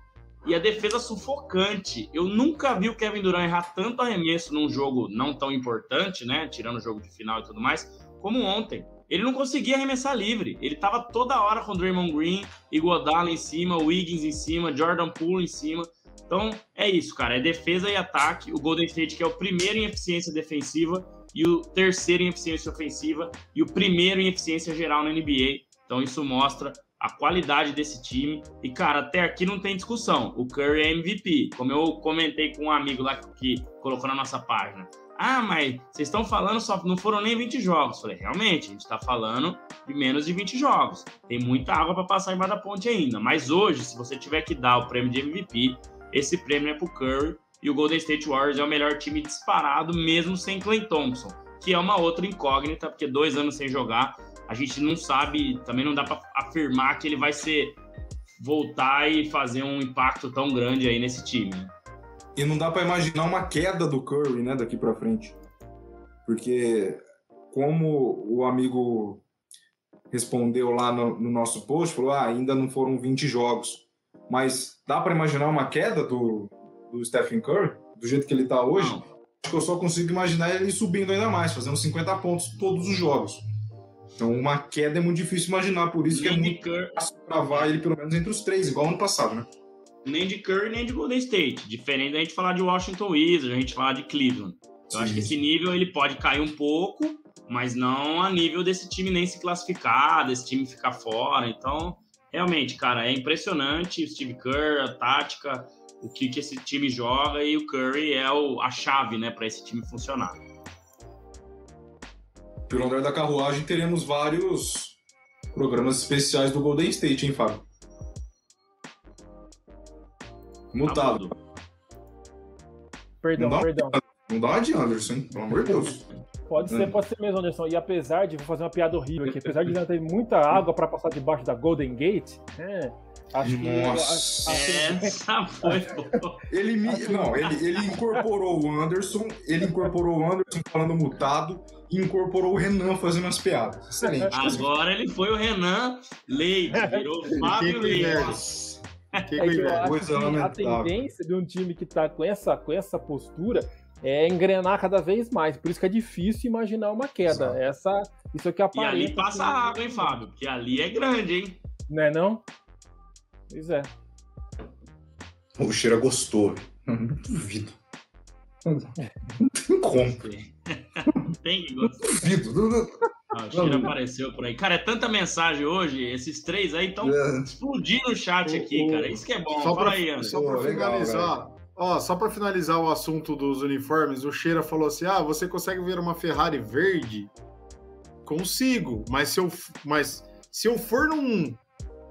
e a defesa sufocante. Eu nunca vi o Kevin Durant errar tanto arremesso num jogo não tão importante, né, tirando o jogo de final e tudo mais, como ontem. Ele não conseguia arremessar livre. Ele tava toda hora com Draymond Green, Iguodala em cima, Wiggins em cima, Jordan Poole em cima. Então é isso, cara. É defesa e ataque. O Golden State que é o primeiro em eficiência defensiva e o terceiro em eficiência ofensiva e o primeiro em eficiência geral na NBA. Então isso mostra a qualidade desse time. E, cara, até aqui não tem discussão. O Curry é MVP. Como eu comentei com um amigo lá que colocou na nossa página. Ah, mas vocês estão falando só não foram nem 20 jogos. Falei, realmente, a gente está falando de menos de 20 jogos. Tem muita água para passar embaixo da ponte ainda. Mas hoje, se você tiver que dar o prêmio de MVP, esse prêmio é pro Curry e o Golden State Warriors é o melhor time disparado, mesmo sem Clay Thompson, que é uma outra incógnita, porque dois anos sem jogar, a gente não sabe, também não dá para afirmar que ele vai ser voltar e fazer um impacto tão grande aí nesse time. E não dá para imaginar uma queda do Curry, né, daqui para frente. Porque como o amigo respondeu lá no, no, nosso post, falou: ah, ainda não foram 20 jogos. Mas dá para imaginar uma queda do, do Stephen Curry, do jeito que ele está hoje? Não. Acho que eu só consigo imaginar ele subindo ainda mais, fazendo 50 pontos todos os jogos. Então, uma queda é muito difícil imaginar, por isso que é muito fácil cravar ele pelo menos entre os três, igual ano passado, né? Nem de Curry, nem de Golden State. Diferente da gente falar de Washington Wizards, a gente falar de Cleveland. Eu acho que esse nível ele pode cair um pouco, mas não a nível desse time nem se classificar, desse time ficar fora. Então, realmente, cara, é impressionante o Steve Kerr, a tática, o que, que esse time joga e o Curry é o, a chave, né, para esse time funcionar. Pelo andar da carruagem, teremos vários programas especiais do Golden State, hein, Fábio? Mutado. Perdão, Não dá- perdão. Não dá uma de Anderson, hein? Pelo amor de Deus. Pode ser, Hum. pode ser mesmo, Anderson. E apesar de, vou fazer uma piada horrível aqui, apesar de não ter muita <laughs> água para passar debaixo da Golden Gate, é, acho que. Nossa. a- a- Essa foi boa. <laughs> Ele me... Não, ele, ele incorporou o Anderson, ele incorporou o Anderson falando mutado e incorporou o Renan fazendo as piadas. Excelente. Agora ele foi o Renan Leite, virou <laughs> Fábio Leite. Que É que eu coisa. acho que a tendência de um time que tá com essa, com essa postura é engrenar cada vez mais. Por isso que é difícil imaginar uma queda. Exato. Essa, isso é que E aparenta. ali passa assim, água, hein, Fábio? Porque ali é grande, hein? Né, não? Pois é. O cheiro gostou. Não duvido. Não tem como. <laughs> Tem que gostar. Duvido. Ah, o Cheiro apareceu por aí. Cara, é tanta mensagem hoje, esses três aí estão É. explodindo o chat aqui, cara. Isso que é bom. Só Fala pra, aí, Anderson. só pra legal, finalizar, ó, só para finalizar o assunto dos uniformes, o Cheira falou assim: "Ah, você consegue ver uma Ferrari verde?" Consigo, mas se eu mas se eu for num,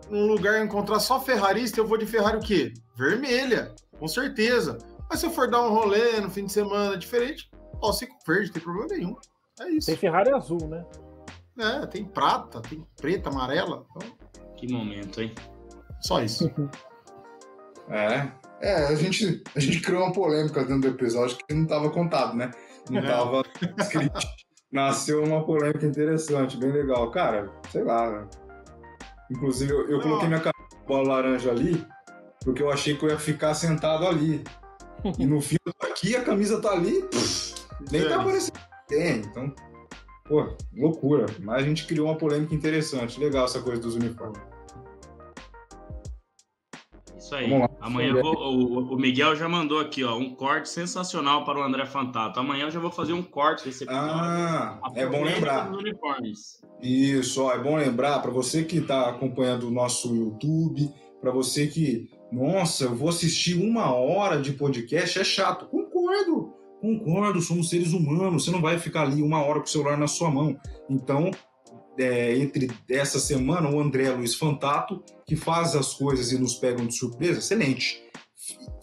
num lugar encontrar só ferrarista, eu vou de Ferrari o quê? Vermelha, com certeza. Mas se eu for dar um rolê no fim de semana diferente, posso ir com verde, não tem problema nenhum. É isso. Tem Ferrari azul, né? É, tem prata, tem preta, amarela. Então, Que momento, hein? só isso. É. É, a gente, a gente criou uma polêmica dentro do episódio que não estava contado, né? Não É. estava escrito. Nasceu uma polêmica interessante, bem legal. Cara, sei lá. né? Inclusive, eu, eu Não. coloquei minha camisa de bola laranja ali porque eu achei que eu ia ficar sentado ali. E no fim eu tô aqui, a camisa tá ali, pff, nem tá É. aparecendo. Tem, então. Pô, loucura. Mas a gente criou uma polêmica interessante. Legal essa coisa dos uniformes. Isso aí. Amanhã vou- o, o Miguel já mandou aqui, ó, um corte sensacional para o André Fantato. Amanhã eu já vou fazer um corte desse episódio. Ah, é bom lembrar. dos uniformes. Isso, ó, é bom lembrar para você que está acompanhando o nosso YouTube, para você que, nossa, eu vou assistir uma hora de podcast, é chato. Concordo, concordo, somos seres humanos, você não vai ficar ali uma hora com o celular na sua mão. Então, é, entre essa semana, o André Luiz Fantato, que faz as coisas e nos pegam de surpresa, excelente.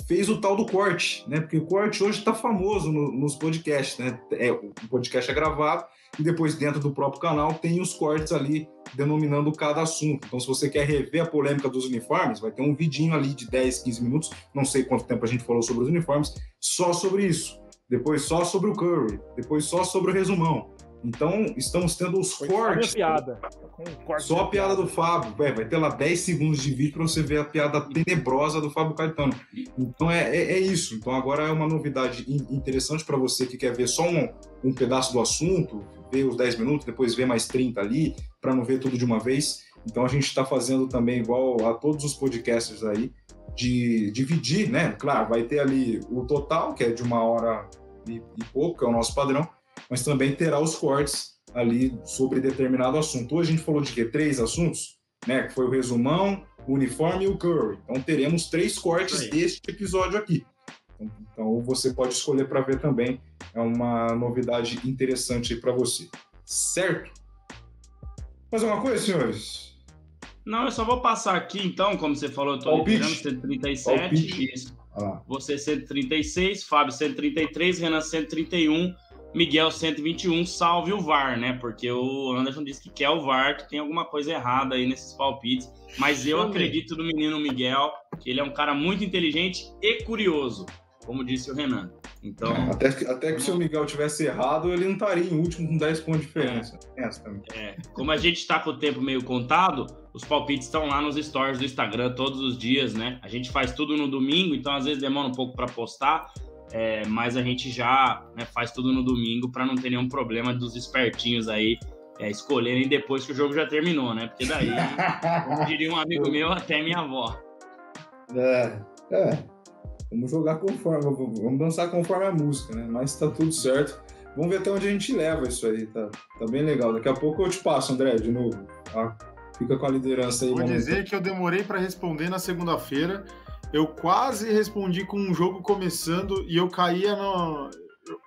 Fez o tal do corte, né? Porque o corte hoje está famoso no- nos podcasts, né? É, o podcast é gravado e depois dentro do próprio canal tem os cortes ali denominando cada assunto. Então, se você quer rever a polêmica dos uniformes, vai ter um vidinho ali de 10, 15 minutos, não sei quanto tempo a gente falou sobre os uniformes, só sobre isso. Depois só sobre o Curry, depois só sobre o resumão. Então, estamos tendo os Foi só cortes. piada. Um corte Só a piada do Fábio. Ué, vai ter lá 10 segundos de vídeo para você ver a piada tenebrosa do Fábio Caetano. Então é, é, é isso. Então agora é uma novidade in- interessante para você que quer ver só um, um pedaço do assunto, ver os 10 minutos, depois ver mais 30 ali, para não ver tudo de uma vez. Então a gente está fazendo também igual a todos os podcasters aí, de dividir, né? Claro, vai ter ali o total, que é de uma hora e, e pouco, que é o nosso padrão, mas também terá os cortes ali sobre determinado assunto. Hoje a gente falou de quê? Três assuntos, né? Que foi o resumão, o uniforme e o curry. Então teremos três cortes aí. deste episódio aqui. Então você pode escolher para ver também. É uma novidade interessante para você. Certo? Mais alguma coisa, senhores? Não, eu só vou passar aqui, então, como você falou, eu tô liberando 137. Palpite. Isso. Você 136, Fábio 133, Renan 131, Miguel 121, salve o VAR, né? Porque o Anderson disse que quer o VAR, que tem alguma coisa errada aí nesses palpites. Mas eu acredito no menino Miguel, que ele é um cara muito inteligente e curioso, como disse o Renan. Então, Até, que- até que se o Miguel tivesse errado, ele não estaria em último com 10 pontos de diferença. Também. É, como a gente está com o tempo meio contado, os palpites estão lá nos stories do Instagram todos os dias, né? A gente faz tudo no domingo, então às vezes demora um pouco para postar, é, mas a gente já né, faz tudo no domingo para não ter nenhum problema dos espertinhos aí é, escolherem depois que o jogo já terminou, né? Porque daí, <laughs> como diria um amigo meu, até minha avó. É, é. Vamos jogar conforme, vamos dançar conforme a música, né? Mas tá tudo certo. Vamos ver até onde a gente leva isso aí, tá, tá bem legal. Daqui a pouco eu te passo, André, de novo. Tá? Fica com a liderança aí. Vou dizer que eu demorei para responder na segunda-feira. Eu quase respondi com um jogo começando e eu caía no.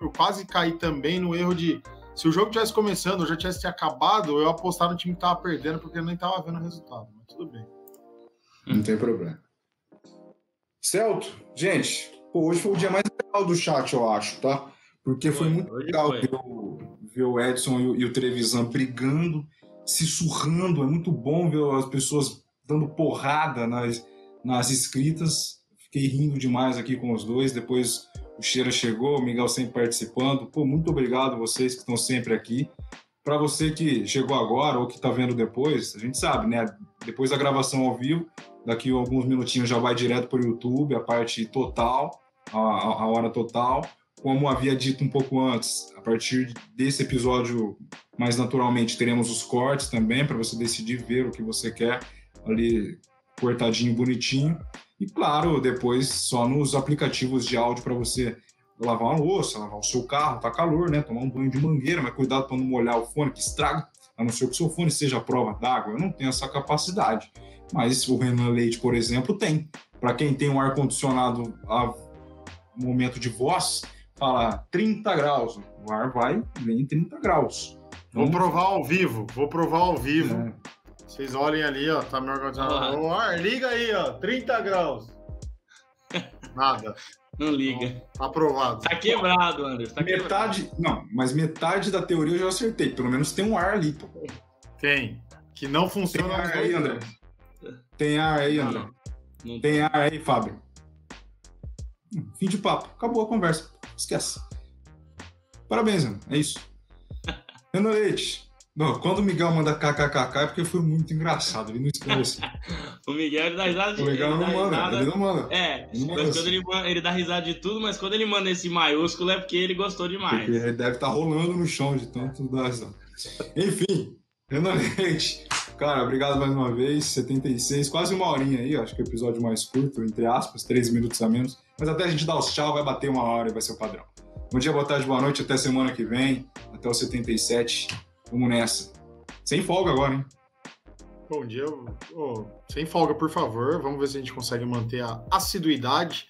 Eu quase caí também no erro de. Se o jogo tivesse começando, já tivesse acabado, eu apostar no time que tava perdendo, porque eu nem tava vendo o resultado. Mas tudo bem. Não tem problema. Celto, gente, pô, hoje foi o dia mais legal do chat, eu acho, tá? Porque foi, foi muito legal foi. Ver, o, ver o Edson e o, e o Trevisan brigando, se surrando. É muito bom ver as pessoas dando porrada nas, nas escritas. Fiquei rindo demais aqui com os dois. Depois o Cheira chegou, o Miguel sempre participando. Pô, muito obrigado vocês que estão sempre aqui. Para você que chegou agora ou que está vendo depois, a gente sabe, né? Depois da gravação ao vivo, Daqui a alguns minutinhos já vai direto para o YouTube, a parte total, a, a hora total. Como havia dito um pouco antes, a partir desse episódio, mais naturalmente, teremos os cortes também, para você decidir ver o que você quer ali cortadinho, bonitinho. E claro, depois só nos aplicativos de áudio para você lavar uma louça, lavar o seu carro, tá calor, né? Tomar um banho de mangueira, mas cuidado para não molhar o fone, que estraga, a não ser que o seu fone seja prova d'água. Eu não tenho essa capacidade. Mas o Renan Leite, por exemplo, tem. Para quem tem um ar-condicionado a momento de voz, fala 30 graus. O ar vai, vem 30 graus. Vou provar ao vivo, vou provar ao vivo. É. Vocês olhem ali, ó, tá meu ar-condicionado. O ar, liga aí, ó, 30 graus. <laughs> Nada. Não liga. Então, aprovado. Tá quebrado, Anderson. Tá metade. Quebrado. Não, mas metade da teoria eu já acertei. Pelo menos tem um ar ali, pô. Tem. Que não funciona. Tem ar aí, André. Tem ar aí, André? Não, não tem ar aí, Fábio? Fim de papo. Acabou a conversa. Esquece. Parabéns, mano. É isso. <laughs> Renan Leite. Não, quando o Miguel manda kkkk é porque foi muito engraçado. Ele não esclarece. <laughs> o Miguel ele dá risada de O Miguel não manda, risada... ele não manda. É, ele, manda quando ele, ele dá risada de tudo, mas quando ele manda esse maiúsculo é porque ele gostou demais. Porque ele deve estar tá rolando no chão de tanto dar risada. Enfim, Renan Leite. Cara, obrigado mais uma vez. 76, quase uma horinha aí, acho que é o episódio mais curto, entre aspas, três minutos a menos. Mas até a gente dar os tchau, vai bater uma hora e vai ser o padrão. Bom dia, boa tarde, boa noite, até semana que vem, até o 77. Vamos nessa. Sem folga agora, hein? Bom dia. Oh, sem folga, por favor. Vamos ver se a gente consegue manter a assiduidade.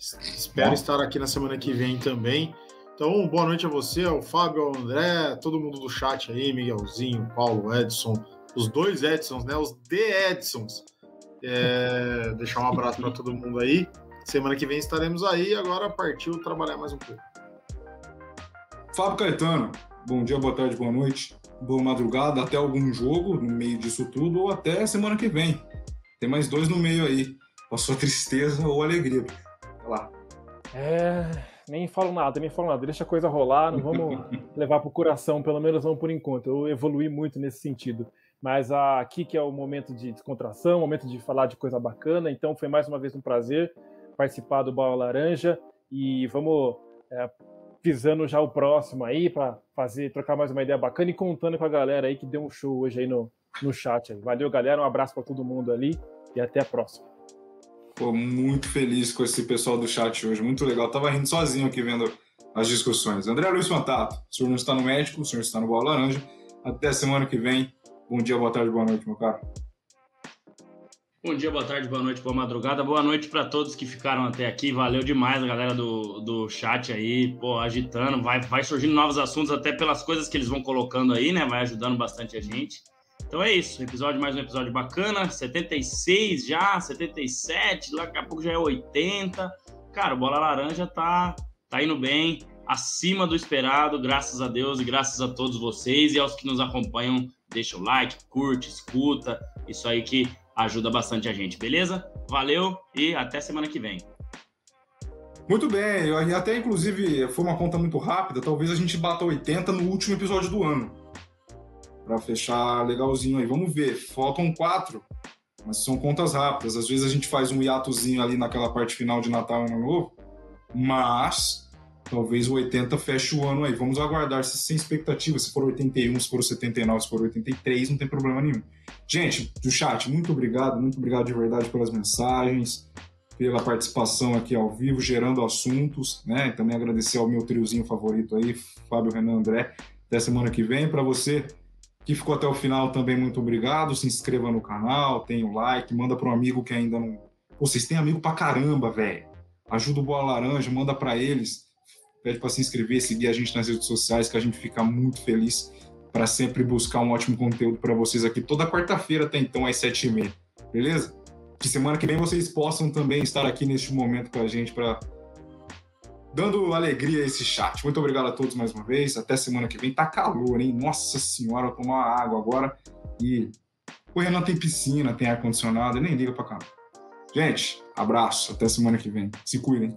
Espero Bom. estar aqui na semana que vem também. Então, boa noite a você, ao Fábio, ao André, todo mundo do chat aí, Miguelzinho, Paulo, Edson, os dois Edsons, né? Os The Edsons. É, deixar um abraço para todo mundo aí. Semana que vem estaremos aí. Agora partiu trabalhar mais um pouco. Fábio Caetano, bom dia, boa tarde, boa noite, boa madrugada, até algum jogo no meio disso tudo ou até semana que vem. Tem mais dois no meio aí. Passou tristeza ou alegria. Vai lá. É, nem falo nada, nem falo nada. Deixa a coisa rolar, não vamos <laughs> levar pro coração, pelo menos não por enquanto. Eu evolui muito nesse sentido. Mas aqui que é o momento de descontração, momento de falar de coisa bacana. Então foi mais uma vez um prazer participar do Bola Laranja e vamos é, visando já o próximo aí para fazer trocar mais uma ideia bacana e contando com a galera aí que deu um show hoje aí no, no chat. Valeu, galera. Um abraço para todo mundo ali e até a próxima. Pô, muito feliz com esse pessoal do chat hoje, muito legal. Eu tava rindo sozinho aqui vendo as discussões. André Luiz Fantato, o senhor não está no médico, o senhor está no Bola Laranja. Até semana que vem. Bom dia, boa tarde, boa noite, meu caro. Bom dia, boa tarde, boa noite, boa madrugada. Boa noite para todos que ficaram até aqui. Valeu demais a galera do, do chat aí, pô, agitando. Vai, vai surgindo novos assuntos até pelas coisas que eles vão colocando aí, né? Vai ajudando bastante a gente. Então é isso, episódio mais um episódio bacana, 76 já, 77, daqui a pouco já é 80. Cara, o Bola Laranja tá, tá indo bem, acima do esperado, graças a Deus e graças a todos vocês e aos que nos acompanham deixa o like, curte, escuta, isso aí que ajuda bastante a gente, beleza? Valeu e até semana que vem. Muito bem, eu até inclusive foi uma conta muito rápida, talvez a gente bata 80 no último episódio do ano. Para fechar legalzinho aí. Vamos ver, faltam quatro, mas são contas rápidas. Às vezes a gente faz um hiatozinho ali naquela parte final de Natal e Ano Novo, mas talvez o 80 feche o ano aí. Vamos aguardar se sem expectativa, se for 81, se for 79, se for 83, não tem problema nenhum. Gente, do chat, muito obrigado, muito obrigado de verdade pelas mensagens, pela participação aqui ao vivo, gerando assuntos, né? Também agradecer ao meu triozinho favorito aí, Fábio Renan André, até semana que vem. Para você que ficou até o final também, muito obrigado. Se inscreva no canal, tem o like, manda para um amigo que ainda não. Pô, vocês têm amigo pra caramba, velho. Ajuda o Boa Laranja, manda para eles pede para se inscrever, seguir a gente nas redes sociais, que a gente fica muito feliz para sempre buscar um ótimo conteúdo para vocês aqui toda quarta-feira até então às sete e meia, beleza? Que semana que vem vocês possam também estar aqui neste momento com a gente para dando alegria a esse chat. Muito obrigado a todos mais uma vez. Até semana que vem. Tá calor, hein? Nossa senhora, vou tomar água agora. E o Renan tem piscina, tem ar condicionado, nem liga para cá. Gente, abraço. Até semana que vem. Se cuidem.